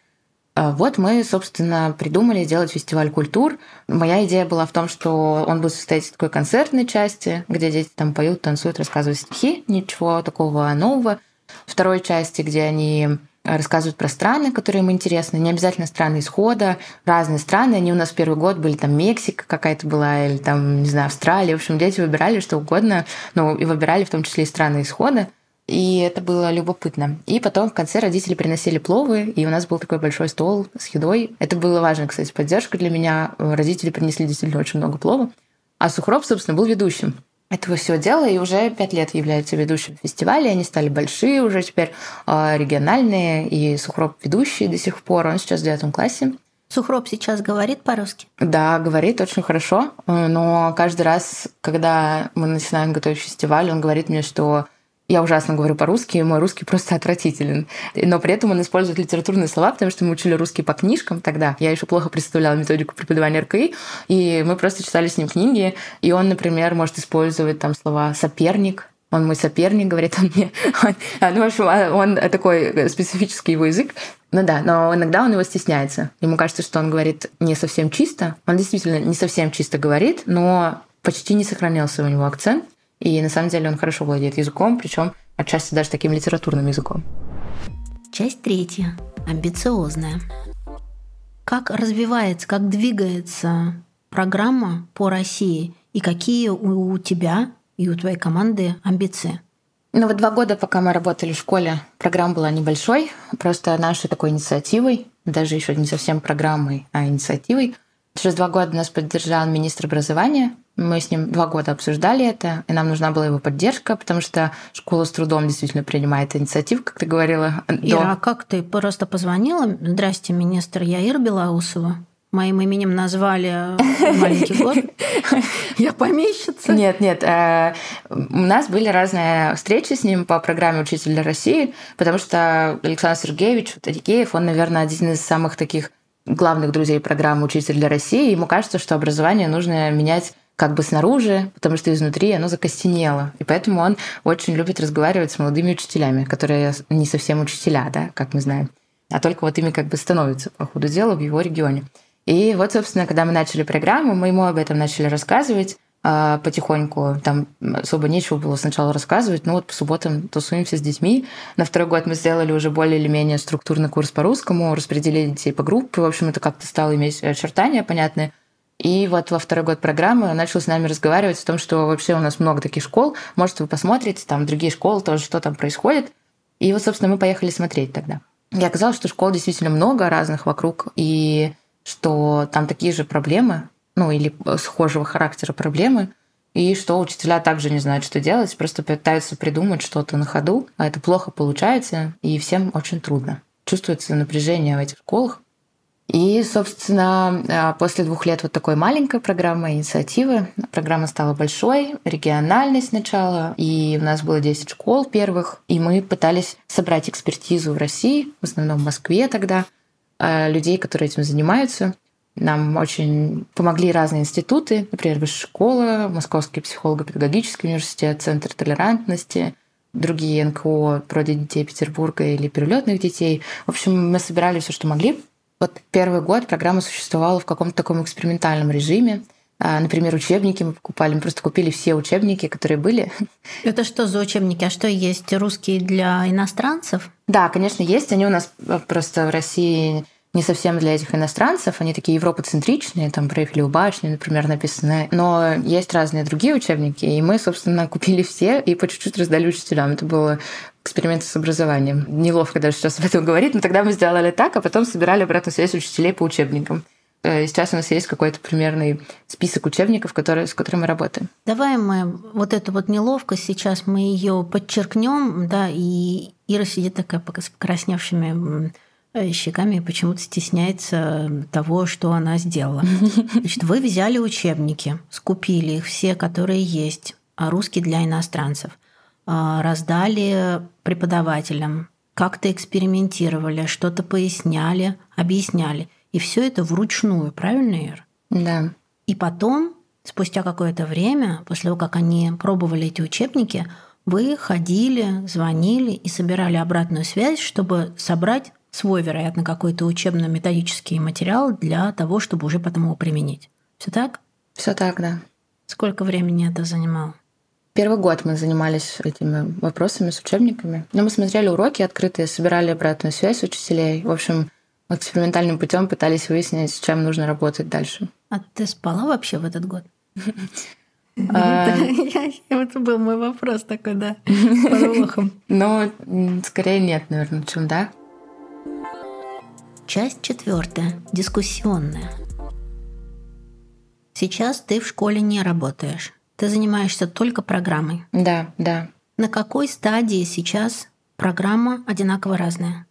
А вот мы, собственно, придумали сделать фестиваль культур. Моя идея была в том, что он будет состоять из такой концертной части, где дети там поют, танцуют, рассказывают стихи, ничего такого нового. Второй части, где они рассказывают про страны, которые им интересны. Не обязательно страны исхода, разные страны. Они у нас первый год были там Мексика какая-то была, или там, не знаю, Австралия. В общем, дети выбирали что угодно, ну, и выбирали в том числе и страны исхода. И это было любопытно. И потом в конце родители приносили пловы, и у нас был такой большой стол с едой. Это было важно, кстати, поддержка для меня. Родители принесли действительно очень много плова. А Сухроб, собственно, был ведущим этого всего дела и уже пять лет является ведущим фестиваля. Они стали большие уже теперь, а, региональные, и Сухроб ведущий до сих пор. Он сейчас в девятом классе. Сухроб сейчас говорит по-русски? Да, говорит очень хорошо, но каждый раз, когда мы начинаем готовить фестиваль, он говорит мне, что я ужасно говорю по-русски, мой русский просто отвратителен. Но при этом он использует литературные слова, потому что мы учили русский по книжкам тогда. Я еще плохо представляла методику преподавания РКИ, и мы просто читали с ним книги. И он, например, может использовать там слова «соперник», он мой соперник, говорит он мне. Он, ну, в общем, а, он такой специфический его язык. Ну да, но иногда он его стесняется. Ему кажется, что он говорит не совсем чисто. Он действительно не совсем чисто говорит, но почти не сохранился у него акцент. И на самом деле он хорошо владеет языком, причем отчасти даже таким литературным языком. Часть третья. Амбициозная. Как развивается, как двигается программа по России и какие у тебя и у твоей команды амбиции? Ну вот два года, пока мы работали в школе, программа была небольшой, просто нашей такой инициативой, даже еще не совсем программой, а инициативой. Через два года нас поддержал министр образования мы с ним два года обсуждали это, и нам нужна была его поддержка, потому что школа с трудом действительно принимает инициативу, как ты говорила. Ира, до... а как ты просто позвонила? Здрасте, министр, я Ира Белоусова. Моим именем назвали маленький год. Я помещица. Нет, нет. Э, у нас были разные встречи с ним по программе «Учитель для России», потому что Александр Сергеевич Адикеев, он, наверное, один из самых таких главных друзей программы «Учитель для России». Ему кажется, что образование нужно менять как бы снаружи, потому что изнутри оно закостенело. И поэтому он очень любит разговаривать с молодыми учителями, которые не совсем учителя, да, как мы знаем, а только вот ими как бы становятся по ходу дела в его регионе. И вот, собственно, когда мы начали программу, мы ему об этом начали рассказывать потихоньку. Там особо нечего было сначала рассказывать. Ну вот по субботам тусуемся с детьми. На второй год мы сделали уже более или менее структурный курс по русскому, распределили детей по группе. В общем, это как-то стало иметь очертания понятные. И вот во второй год программы он начал с нами разговаривать о том, что вообще у нас много таких школ, может, вы посмотрите, там другие школы тоже, что там происходит. И вот, собственно, мы поехали смотреть тогда. И оказалось, что школ действительно много разных вокруг, и что там такие же проблемы, ну или схожего характера проблемы, и что учителя также не знают, что делать, просто пытаются придумать что-то на ходу, а это плохо получается, и всем очень трудно. Чувствуется напряжение в этих школах. И, собственно, а, после двух лет вот такой маленькой программы, инициативы, программа стала большой, региональной сначала, и у нас было 10 школ первых, и мы пытались собрать экспертизу в России, в основном в Москве тогда, а, людей, которые этим занимаются, нам очень помогли разные институты, например, Высшая школа, Московский психолого-педагогический университет, Центр толерантности, другие НКО вроде детей Петербурга или перелетных детей. В общем, мы собирали все, что могли. Вот первый год программа существовала в каком-то таком экспериментальном режиме. А, например, учебники мы покупали. Мы просто купили все учебники, которые были. Это что за учебники? А что есть русские для иностранцев? Да, конечно, есть. Они у нас э, просто в России не совсем для этих иностранцев, они такие европоцентричные, там про Эйфелеву башню, например, написаны. Но есть разные другие учебники, и мы, собственно, купили все и по чуть-чуть раздали учителям. Это было эксперимент с образованием. Неловко даже сейчас об этом говорить, но тогда мы сделали так, а потом собирали обратную связь учителей по учебникам. Э, сейчас у нас есть какой-то примерный список учебников, которые, с которыми мы работаем. Давай мы вот эту вот неловкость сейчас мы ее подчеркнем, да, и Ира сидит такая с покрасневшими щеками почему-то стесняется того, что она сделала. Значит, вы взяли учебники, скупили их все, которые есть, а русский для иностранцев, а, раздали преподавателям, как-то экспериментировали, что-то поясняли, объясняли. И все это вручную, правильно, Ир? Да. И потом, спустя какое-то время, после того, как они пробовали эти учебники, вы ходили, звонили и собирали обратную связь, чтобы собрать свой, вероятно, какой-то учебно-методический материал для того, чтобы уже потом его применить. Все так? Все так, да. Сколько времени это занимало? Первый год мы занимались этими вопросами с учебниками. Но мы смотрели уроки открытые, собирали обратную связь учителей. В общем, экспериментальным путем пытались выяснить, с чем нужно работать дальше. А ты спала вообще в этот год? А, это был мой вопрос такой, да, под Ну, скорее нет, наверное, чем да. Часть четвертая. Дискуссионная. Сейчас ты в школе не работаешь. Ты занимаешься только программой. Да, да. На какой стадии сейчас программа одинаково разная?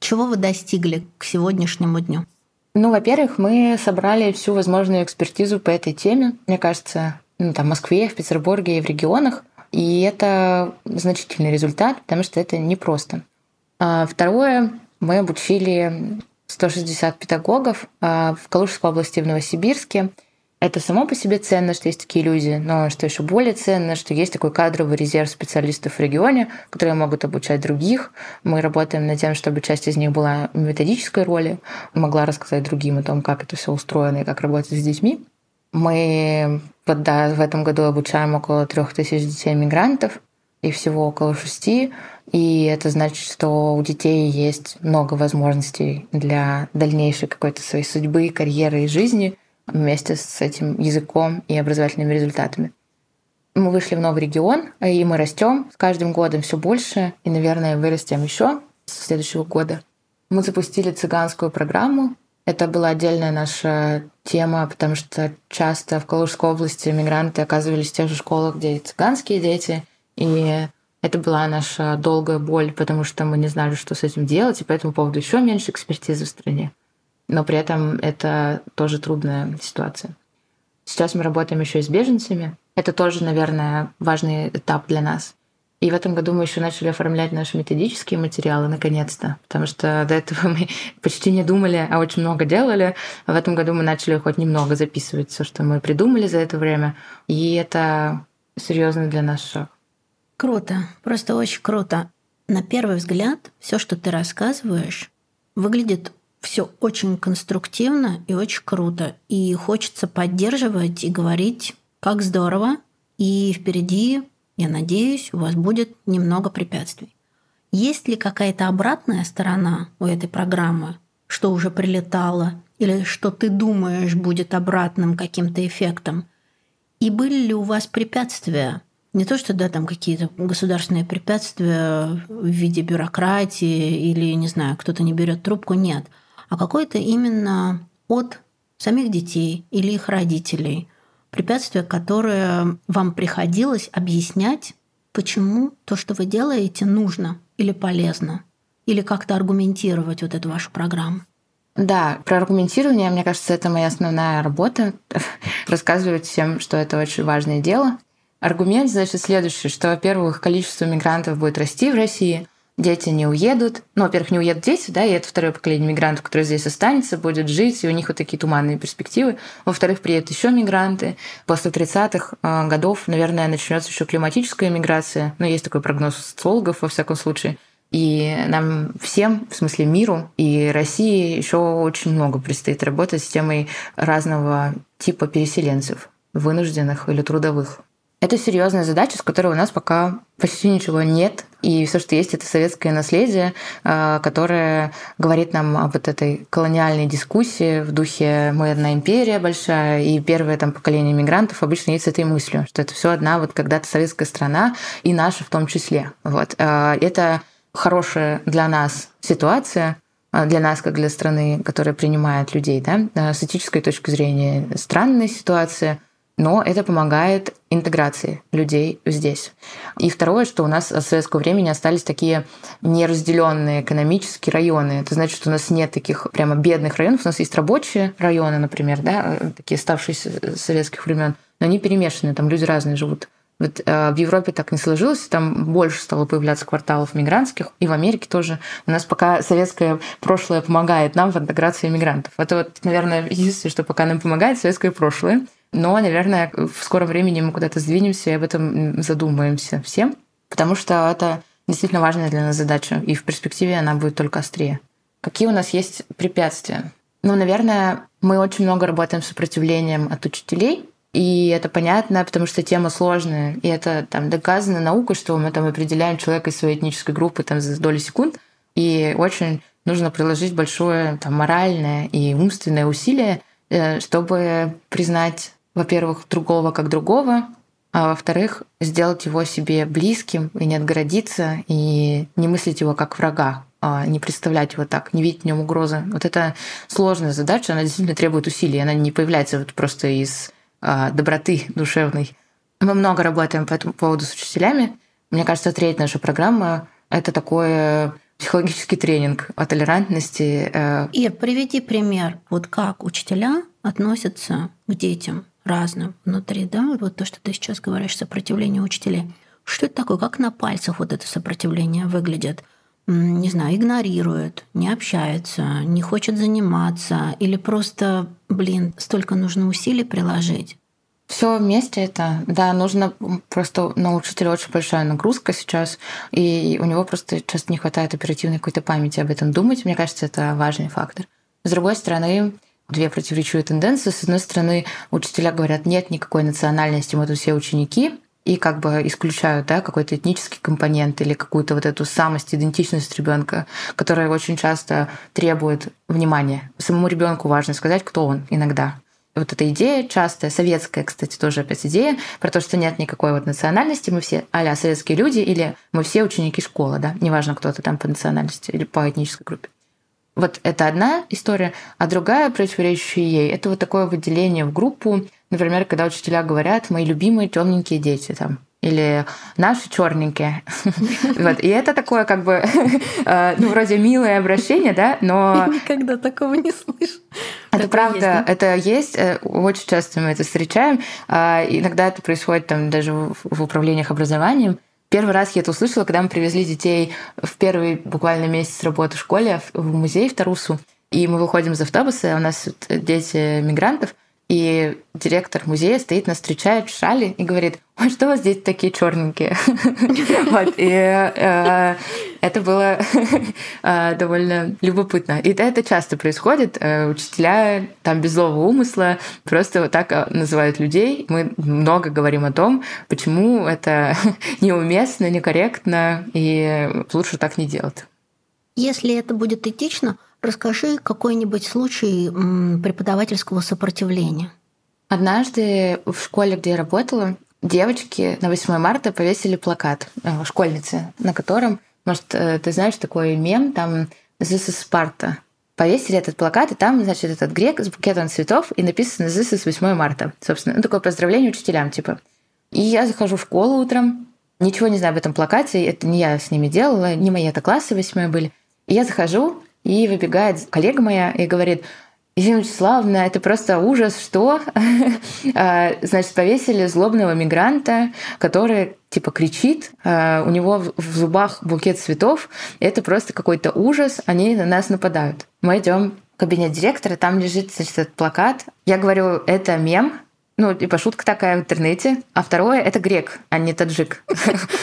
Чего вы достигли к сегодняшнему дню? Ну, во-первых, мы собрали всю возможную экспертизу по этой теме. Мне кажется, ну, там, в Москве, в Петербурге и в регионах. И это значительный результат, потому что это непросто. А второе, мы обучили 160 педагогов а, в Калужской области в Новосибирске. Это само по себе ценно, что есть такие люди, но что еще более ценно, что есть такой кадровый резерв специалистов в регионе, которые могут обучать других. Мы работаем над тем, чтобы часть из них была в методической роли, могла рассказать другим о том, как это все устроено и как работать с детьми. Мы вот, да, в этом году обучаем около трех тысяч детей-мигрантов, и всего около шести. И это значит, что у детей есть много возможностей для дальнейшей какой-то своей судьбы, карьеры и жизни вместе с этим языком и образовательными результатами. Мы вышли в новый регион, и мы растем с каждым годом все больше, и, наверное, вырастем еще с следующего года. Мы запустили цыганскую программу. Это была отдельная наша тема, потому что часто в Калужской области мигранты оказывались в тех же школах, где и цыганские дети, и это была наша долгая боль, потому что мы не знали, что с этим делать, и по этому поводу еще меньше экспертизы в стране. Но при этом это тоже трудная ситуация. Сейчас мы работаем еще и с беженцами. Это тоже, наверное, важный этап для нас. И в этом году мы еще начали оформлять наши методические материалы наконец-то, потому что до этого мы почти не думали, а очень много делали. В этом году мы начали хоть немного записывать все, что мы придумали за это время. И это серьезный для нас шаг. Круто, просто очень круто. На первый взгляд, все, что ты рассказываешь, выглядит все очень конструктивно и очень круто. И хочется поддерживать и говорить, как здорово. И впереди, я надеюсь, у вас будет немного препятствий. Есть ли какая-то обратная сторона у этой программы? что уже прилетало, или что ты думаешь будет обратным каким-то эффектом? И были ли у вас препятствия? Не то, что да, там какие-то государственные препятствия в виде бюрократии или, не знаю, кто-то не берет трубку, нет. А какое-то именно от самих детей или их родителей. Препятствия, которые вам приходилось объяснять, почему то, что вы делаете, нужно или полезно, или как-то аргументировать вот эту вашу программу. Да, про аргументирование, мне кажется, это моя основная работа. Рассказывать всем, что это очень важное дело. Аргумент, значит, следующий, что, во-первых, количество мигрантов будет расти в России, дети не уедут. Ну, во-первых, не уедут дети, да, и это второе поколение мигрантов, которое здесь останется, будет жить, и у них вот такие туманные перспективы. Во-вторых, приедут еще мигранты. После 30-х э, годов, наверное, начнется еще климатическая миграция. Ну, есть такой прогноз социологов, во всяком случае. И нам всем, в смысле миру и России, еще очень много предстоит работать с темой разного типа переселенцев, вынужденных или трудовых. Это серьезная задача, с которой у нас пока почти ничего нет. И все, что есть, это советское наследие, а, которое говорит нам об вот этой колониальной дискуссии в духе «мы одна империя большая», и первое там поколение мигрантов обычно есть с этой мыслью, что это все одна вот когда-то советская страна, и наша в том числе. Вот. А, это хорошая для нас ситуация, а, для нас, как для страны, которая принимает людей, да, с этической точки зрения странная ситуация – но это помогает интеграции людей здесь. И второе, что у нас от советского времени остались такие неразделенные экономические районы. Это значит, что у нас нет таких прямо бедных районов. У нас есть рабочие районы, например, да, такие оставшиеся с советских времен, но они перемешаны, там люди разные живут. Вот э, в Европе так не сложилось, там больше стало появляться кварталов мигрантских, и в Америке тоже. У нас пока советское прошлое помогает нам в интеграции мигрантов. Это вот, наверное, единственное, что пока нам помогает, советское прошлое. Но, наверное, в скором времени мы куда-то сдвинемся и об этом задумаемся всем, потому что это действительно важная для нас задача, и в перспективе она будет только острее. Какие у нас есть препятствия? Ну, наверное, мы очень много работаем с сопротивлением от учителей, и это понятно, потому что тема сложная, и это там доказано наукой, что мы там определяем человека из своей этнической группы там за доли секунд, и очень нужно приложить большое там, моральное и умственное усилие, э, чтобы признать во-первых, другого как другого, а во-вторых, сделать его себе близким и не отгородиться, и не мыслить его как врага, а не представлять его так, не видеть в нем угрозы. Вот это сложная задача, она действительно требует усилий, она не появляется вот просто из а, доброты душевной. Мы много работаем по этому поводу с учителями. Мне кажется, треть нашей программы — это такой психологический тренинг о толерантности. Э. Ир, приведи пример, вот как учителя относятся к детям разным внутри, да, вот то, что ты сейчас говоришь, сопротивление учителей. Что это такое? Как на пальцах вот это сопротивление выглядит? Не знаю, игнорирует, не общается, не хочет заниматься или просто, блин, столько нужно усилий приложить. Все вместе это, да, нужно просто на учителя очень большая нагрузка сейчас, и у него просто часто не хватает оперативной какой-то памяти об этом думать. Мне кажется, это важный фактор. С другой стороны, две противоречивые тенденции. С одной стороны, учителя говорят, нет никакой национальности, мы тут все ученики, и как бы исключают да, какой-то этнический компонент или какую-то вот эту самость, идентичность ребенка, которая очень часто требует внимания. Самому ребенку важно сказать, кто он иногда. Вот эта идея частая, советская, кстати, тоже опять идея, про то, что нет никакой вот национальности, мы все а советские люди, или мы все ученики школы, да, неважно, кто ты там по национальности или по этнической группе. Вот это одна история, а другая, противоречащая ей, это вот такое выделение в группу, например, когда учителя говорят «мои любимые темненькие дети», там, или наши черненькие. вот. И это такое как бы, э, ну, вроде милое обращение, да, но... Я никогда такого не слышу. Это, правда, это есть, э, очень часто мы это встречаем. А иногда это происходит там даже в управлениях образованием. Первый раз я это услышала, когда мы привезли детей в первый буквально месяц работы в школе в музей в Тарусу. И мы выходим из автобуса, у нас дети мигрантов, и директор музея стоит, нас встречает в шале и говорит, ой, что у вас здесь такие черненькие? Вот, и э, это было э, довольно любопытно. И это часто происходит. Э, учителя там без злого умысла просто вот так называют людей. Мы много говорим о том, почему это неуместно, некорректно, и лучше так не делать. Если это будет этично, Расскажи какой-нибудь случай преподавательского сопротивления. Однажды в школе, где я работала, девочки на 8 марта повесили плакат э, школьницы, на котором, может, э, ты знаешь такой мем, там «This is Sparta». Повесили этот плакат, и там, значит, этот грек с букетом цветов, и написано «This is 8 марта». Собственно, ну, такое поздравление учителям, типа. И я захожу в школу утром, ничего не знаю об этом плакате, это не я с ними делала, не мои это классы восьмые были. И я захожу, и выбегает коллега моя и говорит, Елена Вячеславовна, это просто ужас, что? А, значит, повесили злобного мигранта, который типа кричит, а, у него в зубах букет цветов, это просто какой-то ужас, они на нас нападают. Мы идем в кабинет директора, там лежит значит, этот плакат. Я говорю, это мем, ну, типа шутка такая в интернете. А второе — это грек, а не таджик.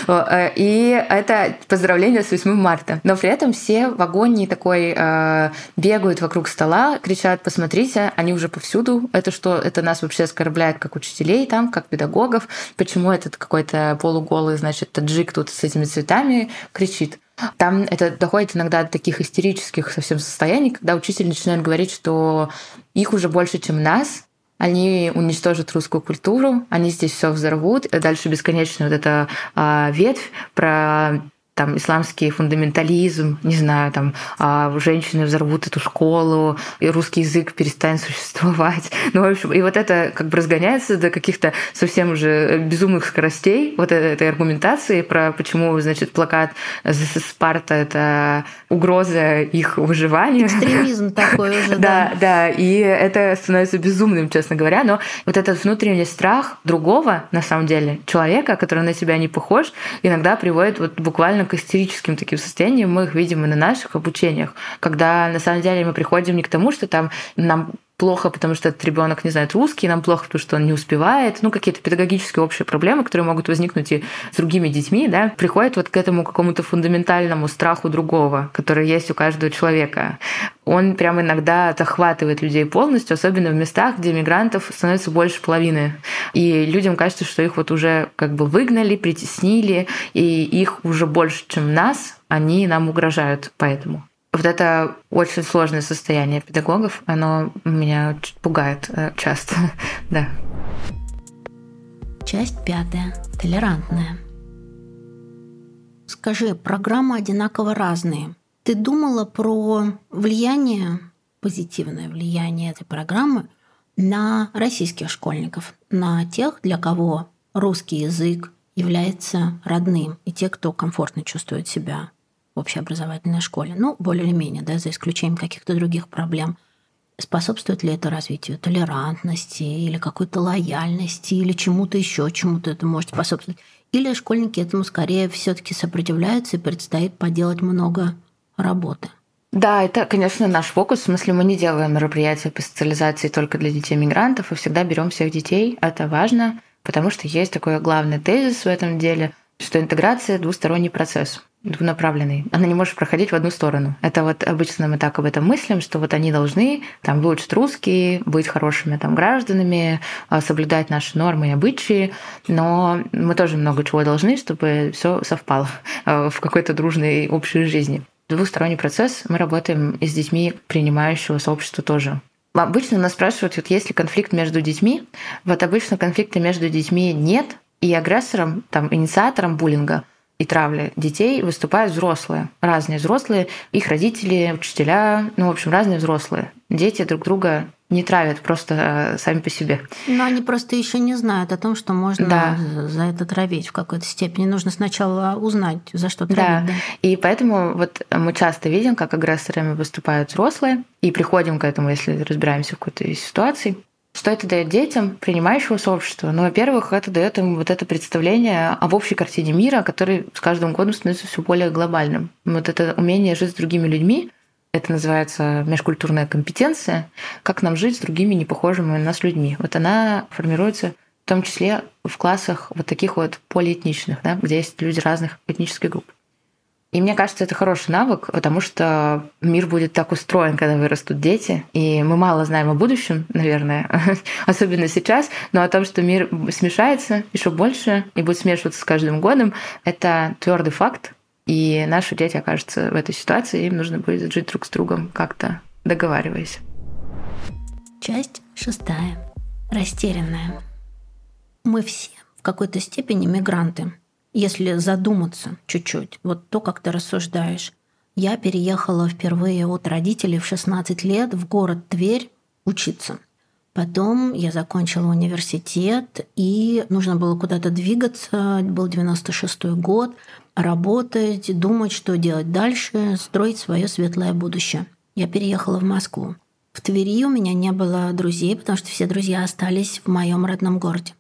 Э, и это поздравление с 8 марта. Но при этом все в агонии такой э, бегают вокруг стола, кричат, посмотрите, они уже повсюду. Это что? Это нас вообще оскорбляет как учителей там, как педагогов. Почему этот какой-то полуголый, значит, таджик тут с этими цветами кричит? Там это доходит иногда до таких истерических совсем состояний, когда учитель начинает говорить, что их уже больше, чем нас, они уничтожат русскую культуру, они здесь все взорвут. Дальше бесконечно вот эта а, ветвь про там исламский фундаментализм, не знаю, там а, женщины взорвут эту школу, и русский язык перестанет существовать. Ну, в общем, и вот это как бы разгоняется до каких-то совсем уже безумных скоростей, вот этой аргументации про почему, значит, плакат Спарта — это угроза их выживанию. Экстремизм такой уже, да. Да, да, и это становится безумным, честно говоря, но вот этот внутренний страх другого, на самом деле, человека, который на себя не похож, иногда приводит вот буквально к истерическим таким состояниям. Мы их видим и на наших обучениях, когда на самом деле мы приходим не к тому, что там нам плохо, потому что этот ребенок не знает русский, нам плохо, потому что он не успевает, ну, какие-то педагогические общие проблемы, которые могут возникнуть и с другими детьми, да, приходят вот к этому какому-то фундаментальному страху другого, который есть у каждого человека. Он прям иногда захватывает людей полностью, особенно в местах, где мигрантов становится больше половины. И людям кажется, что их вот уже как бы выгнали, притеснили, и их уже больше, чем нас, они нам угрожают поэтому. Вот это очень сложное состояние педагогов, оно меня пугает э, часто, да. Часть пятая. Толерантная. Скажи, программы одинаково разные. Ты думала про влияние, позитивное влияние этой программы на российских школьников, на тех, для кого русский язык является родным, и те, кто комфортно чувствует себя в общеобразовательной школе. Ну, более или менее, да, за исключением каких-то других проблем. Способствует ли это развитию толерантности или какой-то лояльности или чему-то еще, чему-то это может способствовать? Или школьники этому скорее все-таки сопротивляются и предстоит поделать много работы? Да, это, конечно, наш фокус. В смысле, мы не делаем мероприятия по социализации только для детей-мигрантов, и всегда берем всех детей. Это важно, потому что есть такой главный тезис в этом деле, что интеграция – двусторонний процесс двунаправленный. Она не может проходить в одну сторону. Это вот обычно мы так об этом мыслим, что вот они должны там выучить русский, быть хорошими там гражданами, а, соблюдать наши нормы и обычаи, но мы тоже много чего должны, чтобы все совпало а, в какой-то дружной общей жизни. Двусторонний процесс. Мы работаем и с детьми принимающего сообщества тоже. Обычно нас спрашивают, вот есть ли конфликт между детьми. Вот обычно конфликта между детьми нет, и агрессором, там, инициатором буллинга и травли детей выступают взрослые, разные взрослые, их родители, учителя, ну, в общем, разные взрослые. Дети друг друга не травят просто э, сами по себе. Но они просто еще не знают о том, что можно да. за это травить в какой-то степени. Нужно сначала узнать, за что травить. Да. да. И поэтому вот мы часто видим, как агрессорами выступают взрослые, и приходим к этому, если разбираемся в какой-то ситуации. Что это дает детям принимающего сообщества? Ну, во-первых, это дает им вот это представление об общей картине мира, который с каждым годом становится все более глобальным. Вот это умение жить с другими людьми, это называется межкультурная компетенция, как нам жить с другими непохожими на нас людьми. Вот она формируется в том числе в классах вот таких вот полиэтничных, да, где есть люди разных этнических групп. И мне кажется, это хороший навык, потому что мир будет так устроен, когда вырастут дети. И мы мало знаем о будущем, наверное, особенно сейчас, но о том, что мир смешается еще больше и будет смешиваться с каждым годом, это твердый факт. И наши дети окажутся в этой ситуации, им нужно будет жить друг с другом как-то договариваясь. Часть шестая. Растерянная. Мы все в какой-то степени мигранты. Если задуматься чуть-чуть, вот то, как ты рассуждаешь. Я переехала впервые от родителей в 16 лет в город Тверь учиться. Потом я закончила университет, и нужно было куда-то двигаться. Был 96 год, работать, думать, что делать дальше, строить свое светлое будущее. Я переехала в Москву. В Твери у меня не было друзей, потому что все друзья остались в моем родном городе.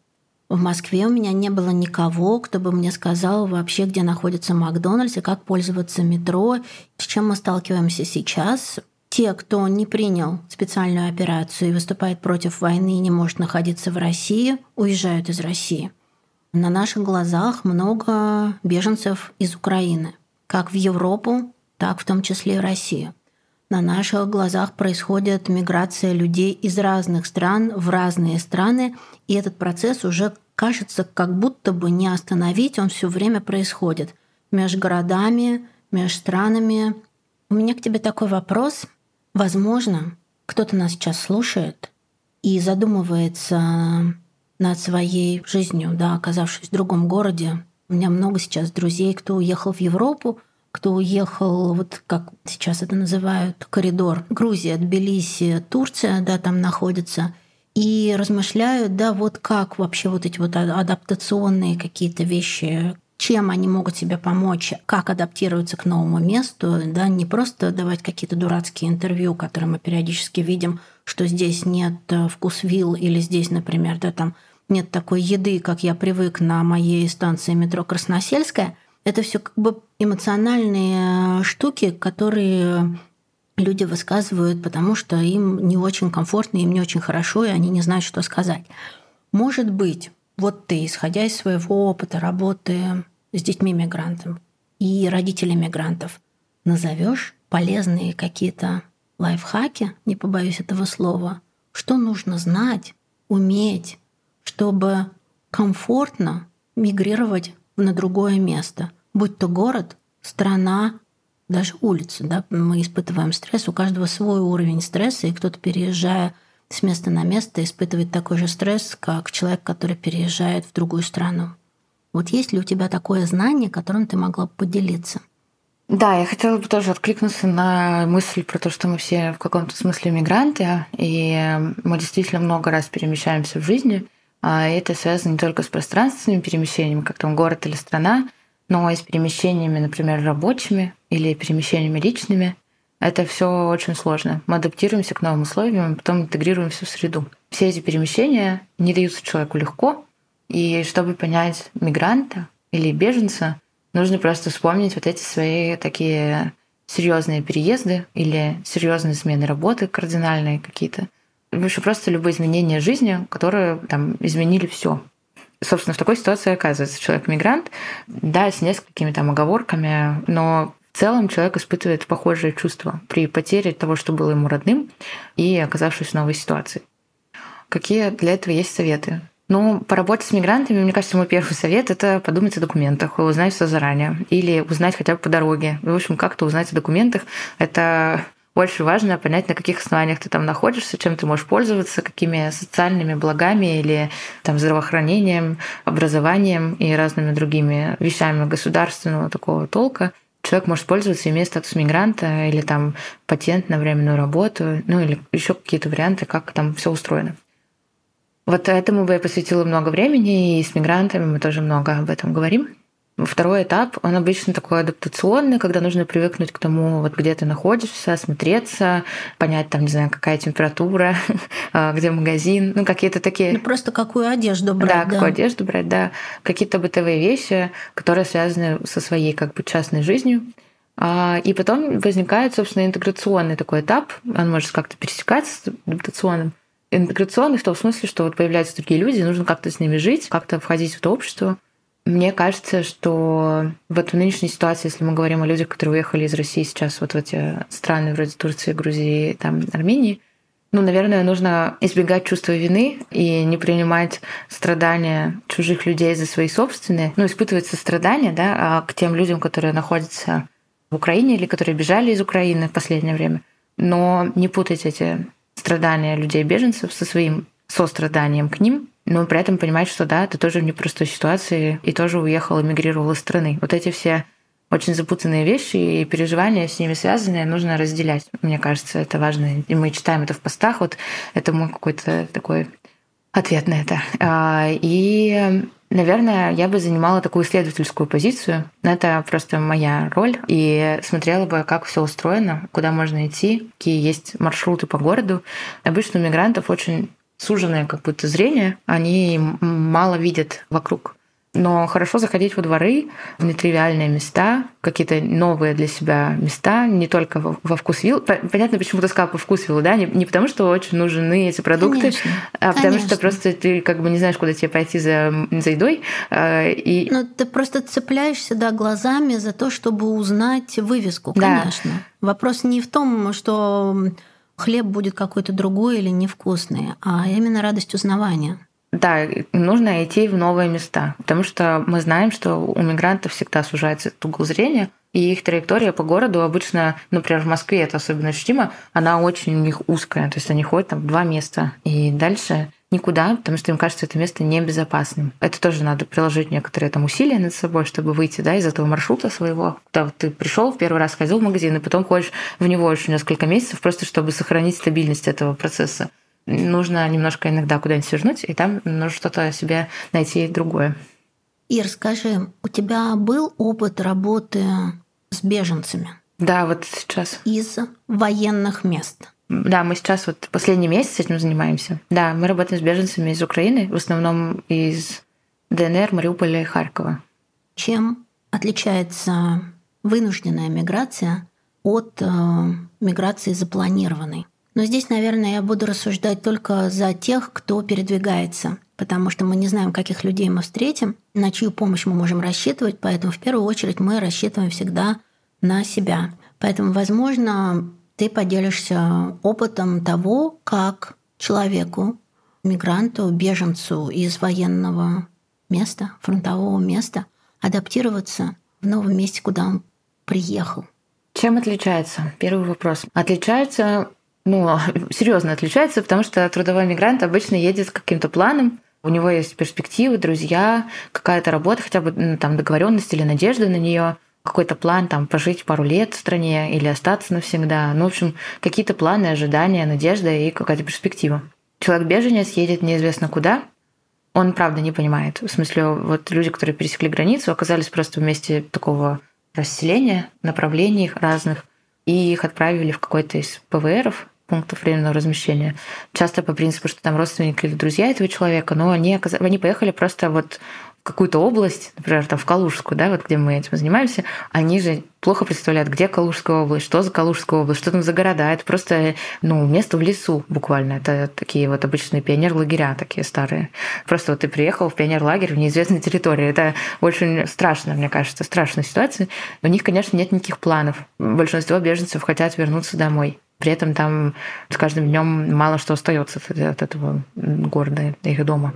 В Москве у меня не было никого, кто бы мне сказал вообще, где находится Макдональдс и как пользоваться метро. С чем мы сталкиваемся сейчас? Те, кто не принял специальную операцию и выступает против войны и не может находиться в России, уезжают из России. На наших глазах много беженцев из Украины, как в Европу, так в том числе и в Россию. На наших глазах происходит миграция людей из разных стран в разные страны, и этот процесс уже кажется, как будто бы не остановить, он все время происходит между городами, между странами. У меня к тебе такой вопрос. Возможно, кто-то нас сейчас слушает и задумывается над своей жизнью, да, оказавшись в другом городе. У меня много сейчас друзей, кто уехал в Европу, кто уехал, вот как сейчас это называют, коридор. Грузия, Тбилиси, Турция, да, там находится, и размышляют, да, вот как вообще вот эти вот адаптационные какие-то вещи, чем они могут себе помочь, как адаптироваться к новому месту, да, не просто давать какие-то дурацкие интервью, которые мы периодически видим, что здесь нет э, вкус вилл или здесь, например, да, там нет такой еды, как я привык на моей станции метро Красносельская – это все как бы эмоциональные штуки, которые люди высказывают, потому что им не очень комфортно, им не очень хорошо, и они не знают, что сказать. Может быть, вот ты, исходя из своего опыта работы с детьми мигрантов и родителями мигрантов, назовешь полезные какие-то лайфхаки, не побоюсь этого слова, что нужно знать, уметь, чтобы комфортно мигрировать на другое место, будь то город, страна, даже улица. Да? Мы испытываем стресс, у каждого свой уровень стресса, и кто-то, переезжая с места на место, испытывает такой же стресс, как человек, который переезжает в другую страну. Вот есть ли у тебя такое знание, которым ты могла бы поделиться? Да, я хотела бы тоже откликнуться на мысль про то, что мы все в каком-то смысле мигранты, и мы действительно много раз перемещаемся в жизни – а это связано не только с пространственными перемещениями, как там город или страна, но и с перемещениями, например, рабочими или перемещениями личными. Это все очень сложно. Мы адаптируемся к новым условиям, потом интегрируемся в среду. Все эти перемещения не даются человеку легко, и чтобы понять мигранта или беженца, нужно просто вспомнить вот эти свои такие серьезные переезды или серьезные смены работы кардинальные какие-то, выше просто любые изменения жизни, которые там изменили все. Собственно, в такой ситуации оказывается человек-мигрант, да, с несколькими там оговорками, но в целом человек испытывает похожие чувства при потере того, что было ему родным, и оказавшись в новой ситуации. Какие для этого есть советы? Ну, по работе с мигрантами, мне кажется, мой первый совет – это подумать о документах, узнать все заранее. Или узнать хотя бы по дороге. В общем, как-то узнать о документах. Это больше важно понять, на каких основаниях ты там находишься, чем ты можешь пользоваться, какими социальными благами или там здравоохранением, образованием и разными другими вещами государственного такого толка человек может пользоваться, имея статус мигранта или там патент на временную работу, ну или еще какие-то варианты, как там все устроено. Вот этому бы я посвятила много времени, и с мигрантами мы тоже много об этом говорим. Второй этап, он обычно такой адаптационный, когда нужно привыкнуть к тому, вот где ты находишься, осмотреться, понять, там, не знаю, какая температура, а, где магазин, ну, какие-то такие... Ну, просто какую одежду брать. Да, да, какую одежду брать, да. Какие-то бытовые вещи, которые связаны со своей как бы частной жизнью. А, и потом возникает, собственно, интеграционный такой этап. Он может как-то пересекаться с адаптационным. Интеграционный в том смысле, что вот появляются другие люди, нужно как-то с ними жить, как-то входить в это общество. Мне кажется, что вот в нынешней ситуации, если мы говорим о людях, которые уехали из России сейчас вот в эти страны вроде Турции, Грузии, там, Армении, Ну, наверное, нужно избегать чувства вины и не принимать страдания чужих людей за свои собственные. Ну, испытывать сострадание да, а к тем людям, которые находятся в Украине или которые бежали из Украины в последнее время. Но не путать эти страдания людей-беженцев со своим состраданием к ним, но при этом понимать, что да, ты тоже в непростой ситуации и тоже уехал, эмигрировал из страны. Вот эти все очень запутанные вещи и переживания с ними связанные нужно разделять. Мне кажется, это важно. И мы читаем это в постах. Вот это мой какой-то такой ответ на это. А, и, наверное, я бы занимала такую исследовательскую позицию. Это просто моя роль. И смотрела бы, как все устроено, куда можно идти, какие есть маршруты по городу. Обычно у мигрантов очень суженное как будто зрение, они мало видят вокруг. Но хорошо заходить во дворы, в нетривиальные места, какие-то новые для себя места, не только во вкус вилл. Понятно, почему ты сказала по вкус вилл, да? Не, не потому, что очень нужны эти продукты, конечно, а потому конечно. что просто ты как бы не знаешь, куда тебе пойти за, за едой. А, и... Ну, ты просто цепляешься, да, глазами за то, чтобы узнать вывеску, Да. конечно. Вопрос не в том, что хлеб будет какой-то другой или невкусный, а именно радость узнавания. Да, нужно идти в новые места, потому что мы знаем, что у мигрантов всегда сужается этот угол зрения, и их траектория по городу обычно, например, в Москве это особенно ощутимо, она очень у них узкая, то есть они ходят там два места, и дальше никуда, потому что им кажется это место небезопасным. Это тоже надо приложить некоторые там усилия над собой, чтобы выйти да, из этого маршрута своего, вот ты пришел в первый раз, ходил в магазин, и потом ходишь в него еще несколько месяцев, просто чтобы сохранить стабильность этого процесса нужно немножко иногда куда-нибудь свернуть, и там нужно что-то себе найти другое. Ир, скажи, у тебя был опыт работы с беженцами Да, вот сейчас. из военных мест? Да, мы сейчас вот последний месяц этим занимаемся. Да, мы работаем с беженцами из Украины, в основном из ДНР, Мариуполя и Харькова. Чем отличается вынужденная миграция от э, миграции запланированной? Но здесь, наверное, я буду рассуждать только за тех, кто передвигается, потому что мы не знаем, каких людей мы встретим, на чью помощь мы можем рассчитывать, поэтому в первую очередь мы рассчитываем всегда на себя. Поэтому, возможно, ты поделишься опытом того, как человеку, мигранту, беженцу из военного места, фронтового места, адаптироваться в новом месте, куда он приехал. Чем отличается? Первый вопрос. Отличается, ну, серьезно отличается, потому что трудовой мигрант обычно едет с каким-то планом, у него есть перспективы, друзья, какая-то работа, хотя бы ну, там договоренность или надежда на нее, какой-то план там пожить пару лет в стране или остаться навсегда. Ну, в общем, какие-то планы, ожидания, надежда и какая-то перспектива. Человек-беженец едет неизвестно куда, он правда не понимает. В смысле, вот люди, которые пересекли границу, оказались просто в месте такого расселения, направлений разных, и их отправили в какой-то из ПВРов, пунктов временного размещения. Часто по принципу, что там родственники или друзья этого человека, но они, оказ... они поехали просто вот какую-то область, например, там в Калужскую, да, вот где мы этим занимаемся, они же плохо представляют, где Калужская область, что за Калужская область, что там за города. Это просто, ну, место в лесу буквально. Это такие вот обычные пионер-лагеря такие старые. Просто вот ты приехал в пионер-лагерь в неизвестной территории. Это очень страшно, мне кажется, страшная ситуация. У них, конечно, нет никаких планов. Большинство беженцев хотят вернуться домой. При этом там с каждым днем мало что остается от этого города, их дома.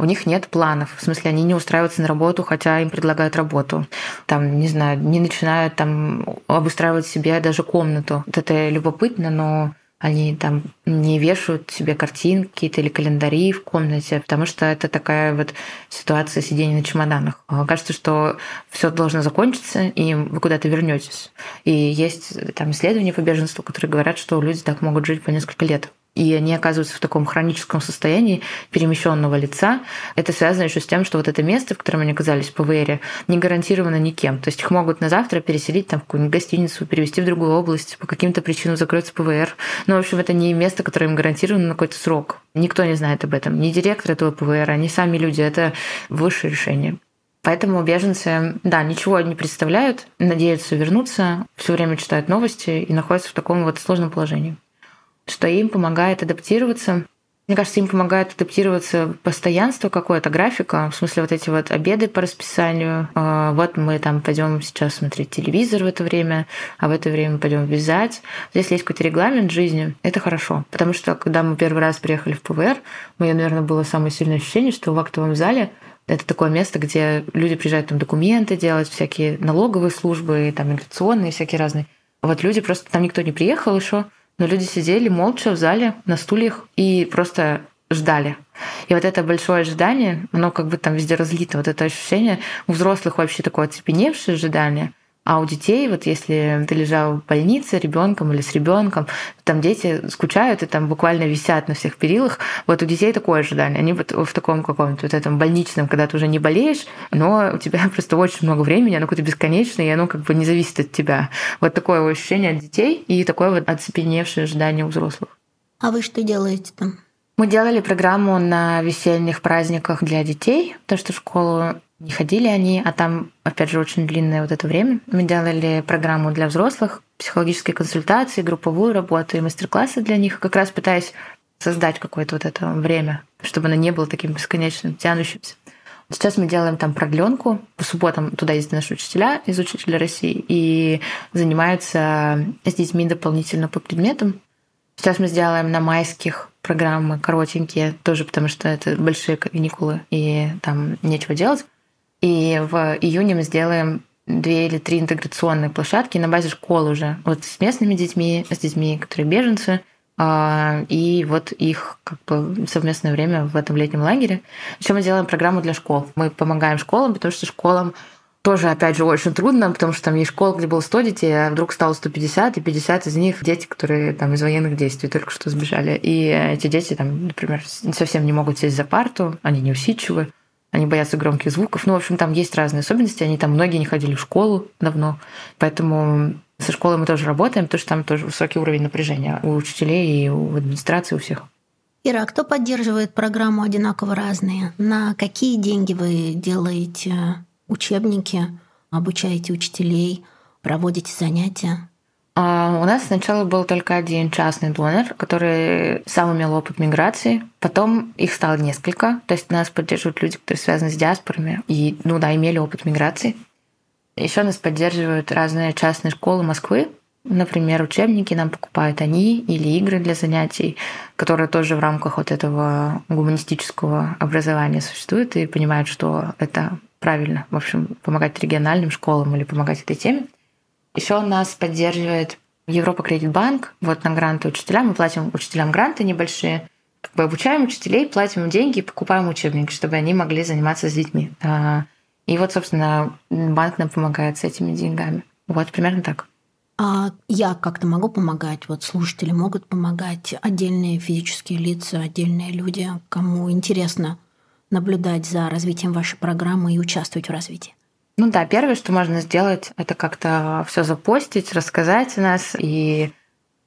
У них нет планов. В смысле, они не устраиваются на работу, хотя им предлагают работу. Там, не знаю, не начинают там обустраивать себе даже комнату. Вот это любопытно, но они там не вешают себе картинки какие-то или календари в комнате, потому что это такая вот ситуация сидения на чемоданах. Кажется, что все должно закончиться, и вы куда-то вернетесь. И есть там исследования по беженству, которые говорят, что люди так могут жить по несколько лет и они оказываются в таком хроническом состоянии перемещенного лица. Это связано еще с тем, что вот это место, в котором они оказались в ПВР, не гарантировано никем. То есть их могут на завтра переселить там, в какую-нибудь гостиницу, перевести в другую область, по каким-то причинам закроется ПВР. Но, в общем, это не место, которое им гарантировано на какой-то срок. Никто не знает об этом. Ни директор этого ПВР, ни сами люди. Это высшее решение. Поэтому беженцы, да, ничего не представляют, надеются вернуться, все время читают новости и находятся в таком вот сложном положении что им помогает адаптироваться Мне кажется, им помогает адаптироваться постоянство какое-то, графика, в смысле вот эти вот обеды по расписанию. А, вот мы там пойдем сейчас смотреть телевизор в это время, а в это время пойдем вязать. Если есть какой-то регламент жизни, это хорошо. Потому что когда мы первый раз приехали в ПВР, у меня, наверное, было самое сильное ощущение, что в актовом зале это такое место, где люди приезжают там документы делать, всякие налоговые службы, там миграционные, всякие разные. Вот люди просто, там никто не приехал еще, но люди сидели молча в зале на стульях и просто ждали. И вот это большое ожидание, оно как бы там везде разлито, вот это ощущение у взрослых вообще такое оцепеневшее ожидание, а у детей, вот если ты лежал в больнице ребенком или с ребенком, там дети скучают и там буквально висят на всех перилах. Вот у детей такое ожидание. Они вот в таком каком-то вот этом больничном, когда ты уже не болеешь, но у тебя просто очень много времени, оно какое-то бесконечное, и оно как бы не зависит от тебя. Вот такое ощущение от детей и такое вот оцепеневшее ожидание у взрослых. А вы что делаете там? Мы делали программу на весенних праздниках для детей, то что школу не ходили они, а там, опять же, очень длинное вот это время. Мы делали программу для взрослых, психологические консультации, групповую работу и мастер-классы для них, как раз пытаясь создать какое-то вот это время, чтобы оно не было таким бесконечным, тянущимся. Сейчас мы делаем там продленку. По субботам туда ездят наши учителя из Учителя России и занимаются с детьми дополнительно по предметам. Сейчас мы сделаем на майских программы коротенькие, тоже потому что это большие каникулы, и там нечего делать. И в июне мы сделаем две или три интеграционные площадки на базе школы уже. Вот с местными детьми, с детьми, которые беженцы, а, и вот их как бы совместное время в этом летнем лагере. Еще мы делаем программу для школ. Мы помогаем школам, потому что школам тоже, опять же, очень трудно, потому что там есть школа, где было 100 детей, а вдруг стало 150, и 50 из них дети, которые там из военных действий только что сбежали. И эти дети там, например, совсем не могут сесть за парту, они неусидчивы они боятся громких звуков. Ну, в общем, там есть разные особенности. Они там многие не ходили в школу давно. Поэтому со школой мы тоже работаем, потому что там тоже высокий уровень напряжения у учителей и у администрации, у всех. Ира, а кто поддерживает программу «Одинаково разные»? На какие деньги вы делаете учебники, обучаете учителей, проводите занятия? А, у нас сначала был только один частный донор, который сам имел опыт миграции. Потом их стало несколько. То есть нас поддерживают люди, которые связаны с диаспорами и, ну да, имели опыт миграции. Еще нас поддерживают разные частные школы Москвы. Например, учебники нам покупают они или игры для занятий, которые тоже в рамках вот этого гуманистического образования существуют и понимают, что это правильно, в общем, помогать региональным школам или помогать этой теме. Еще нас поддерживает Европа Кредит Банк. Вот на гранты учителям. Мы платим учителям гранты небольшие. Как бы обучаем учителей, платим им деньги, покупаем учебники, чтобы они могли заниматься с детьми. А, и вот, собственно, банк нам помогает с этими деньгами. Вот примерно так. А я как-то могу помогать? Вот слушатели могут помогать, отдельные физические лица, отдельные люди, кому интересно наблюдать за развитием вашей программы и участвовать в развитии. Ну да, первое, что можно сделать, это как-то все запостить, рассказать о нас и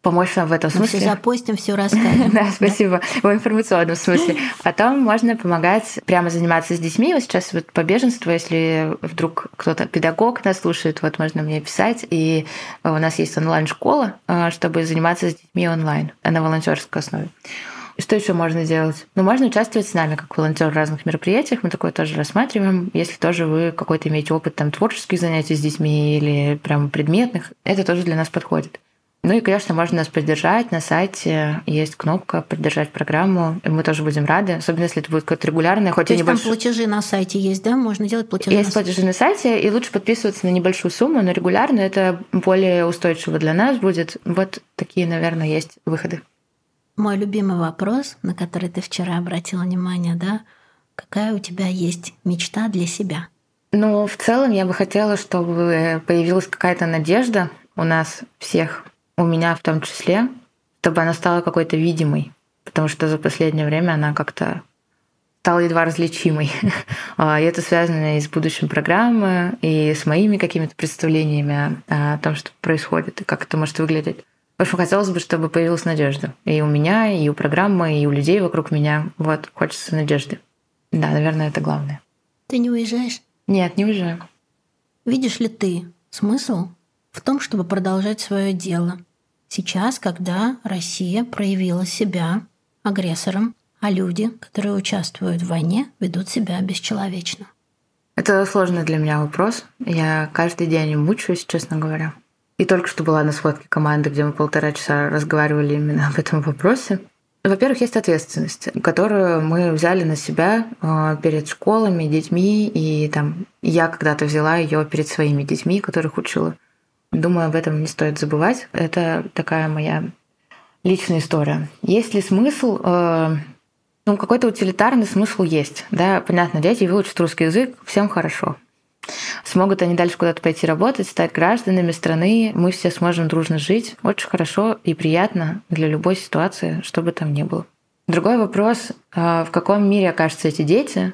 помочь нам в этом смысле. Мы все запостим, все расскажем. Да, спасибо. В информационном смысле. Потом можно помогать прямо заниматься с детьми. Вот сейчас вот по беженству, если вдруг кто-то педагог нас слушает, вот можно мне писать. И у нас есть онлайн-школа, э, чтобы заниматься с детьми онлайн на волонтерской основе. Что еще можно делать? Ну, можно участвовать с нами как волонтер в разных мероприятиях. Мы такое тоже рассматриваем. Если тоже вы какой-то имеете опыт там творческих занятий с детьми или прям предметных, это тоже для нас подходит. Ну и, конечно, можно нас поддержать. На сайте есть кнопка «Поддержать программу». Мы тоже будем рады, особенно если это будет какое-то регулярное, хоть То и есть небольшое... там платежи на сайте есть, да? Можно делать платежи Есть на платежи на сайте, и лучше подписываться на небольшую сумму, но регулярно это более устойчиво для нас будет. Вот такие, наверное, есть выходы. Мой любимый вопрос, на который ты вчера обратила внимание, да, какая у тебя есть мечта для себя? Ну, в целом я бы хотела, чтобы появилась какая-то надежда у нас всех, у меня в том числе, чтобы она стала какой-то видимой, потому что за последнее время она как-то стала едва различимой. А, и это связано и с будущим программы, и с моими какими-то представлениями о том, что происходит, и как это может выглядеть. Общем, хотелось бы, чтобы появилась надежда. И у меня, и у программы, и у людей вокруг меня. Вот, хочется надежды. Да, наверное, это главное. Ты не уезжаешь? Нет, не уезжаю. Видишь ли ты смысл в том, чтобы продолжать свое дело? Сейчас, когда Россия проявила себя агрессором, а люди, которые участвуют в войне, ведут себя бесчеловечно? Это сложный для меня вопрос. Я каждый день мучаюсь, честно говоря. И только что была на сходке команды, где мы полтора часа разговаривали именно об этом вопросе. Во-первых, есть ответственность, которую мы взяли на себя э, перед школами, детьми, и там я когда-то взяла ее перед своими детьми, которых учила. Думаю, об этом не стоит забывать. Это такая моя личная история. Есть ли смысл? Э, ну, какой-то утилитарный смысл есть. Да, понятно, дети выучат русский язык, всем хорошо. Смогут они дальше куда-то пойти работать, стать гражданами страны, мы все сможем дружно жить. Очень хорошо и приятно для любой ситуации, что бы там ни было. Другой вопрос, а, в каком мире окажутся эти дети,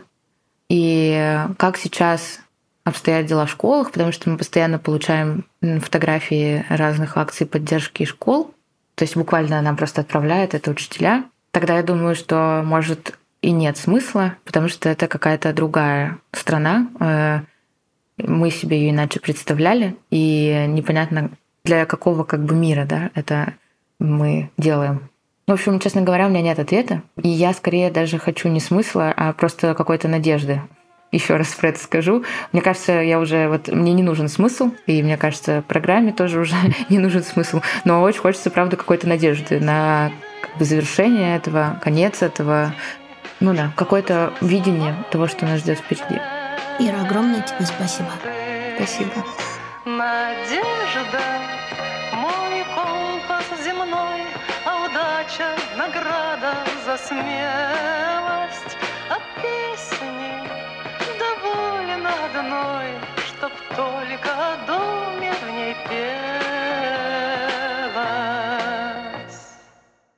и как сейчас обстоят дела в школах, потому что мы постоянно получаем фотографии разных акций поддержки школ, то есть буквально нам просто отправляют это учителя. Тогда я думаю, что может и нет смысла, потому что это какая-то другая страна, э, мы себе ее иначе представляли, и непонятно для какого как бы мира, да, это мы делаем. В общем, честно говоря, у меня нет ответа, и я скорее даже хочу не смысла, а просто какой-то надежды. Еще раз про это скажу. Мне кажется, я уже вот мне не нужен смысл, и мне кажется, программе тоже уже не нужен смысл. Но очень хочется, правда, какой-то надежды на как бы, завершение этого, конец этого, ну да, какое-то видение того, что нас ждет впереди. Ира, огромное тебе спасибо. Спасибо. Надежда, мой компас земной, а удача награда за смелость. А песни довольно одной, чтоб только о доме в ней петь.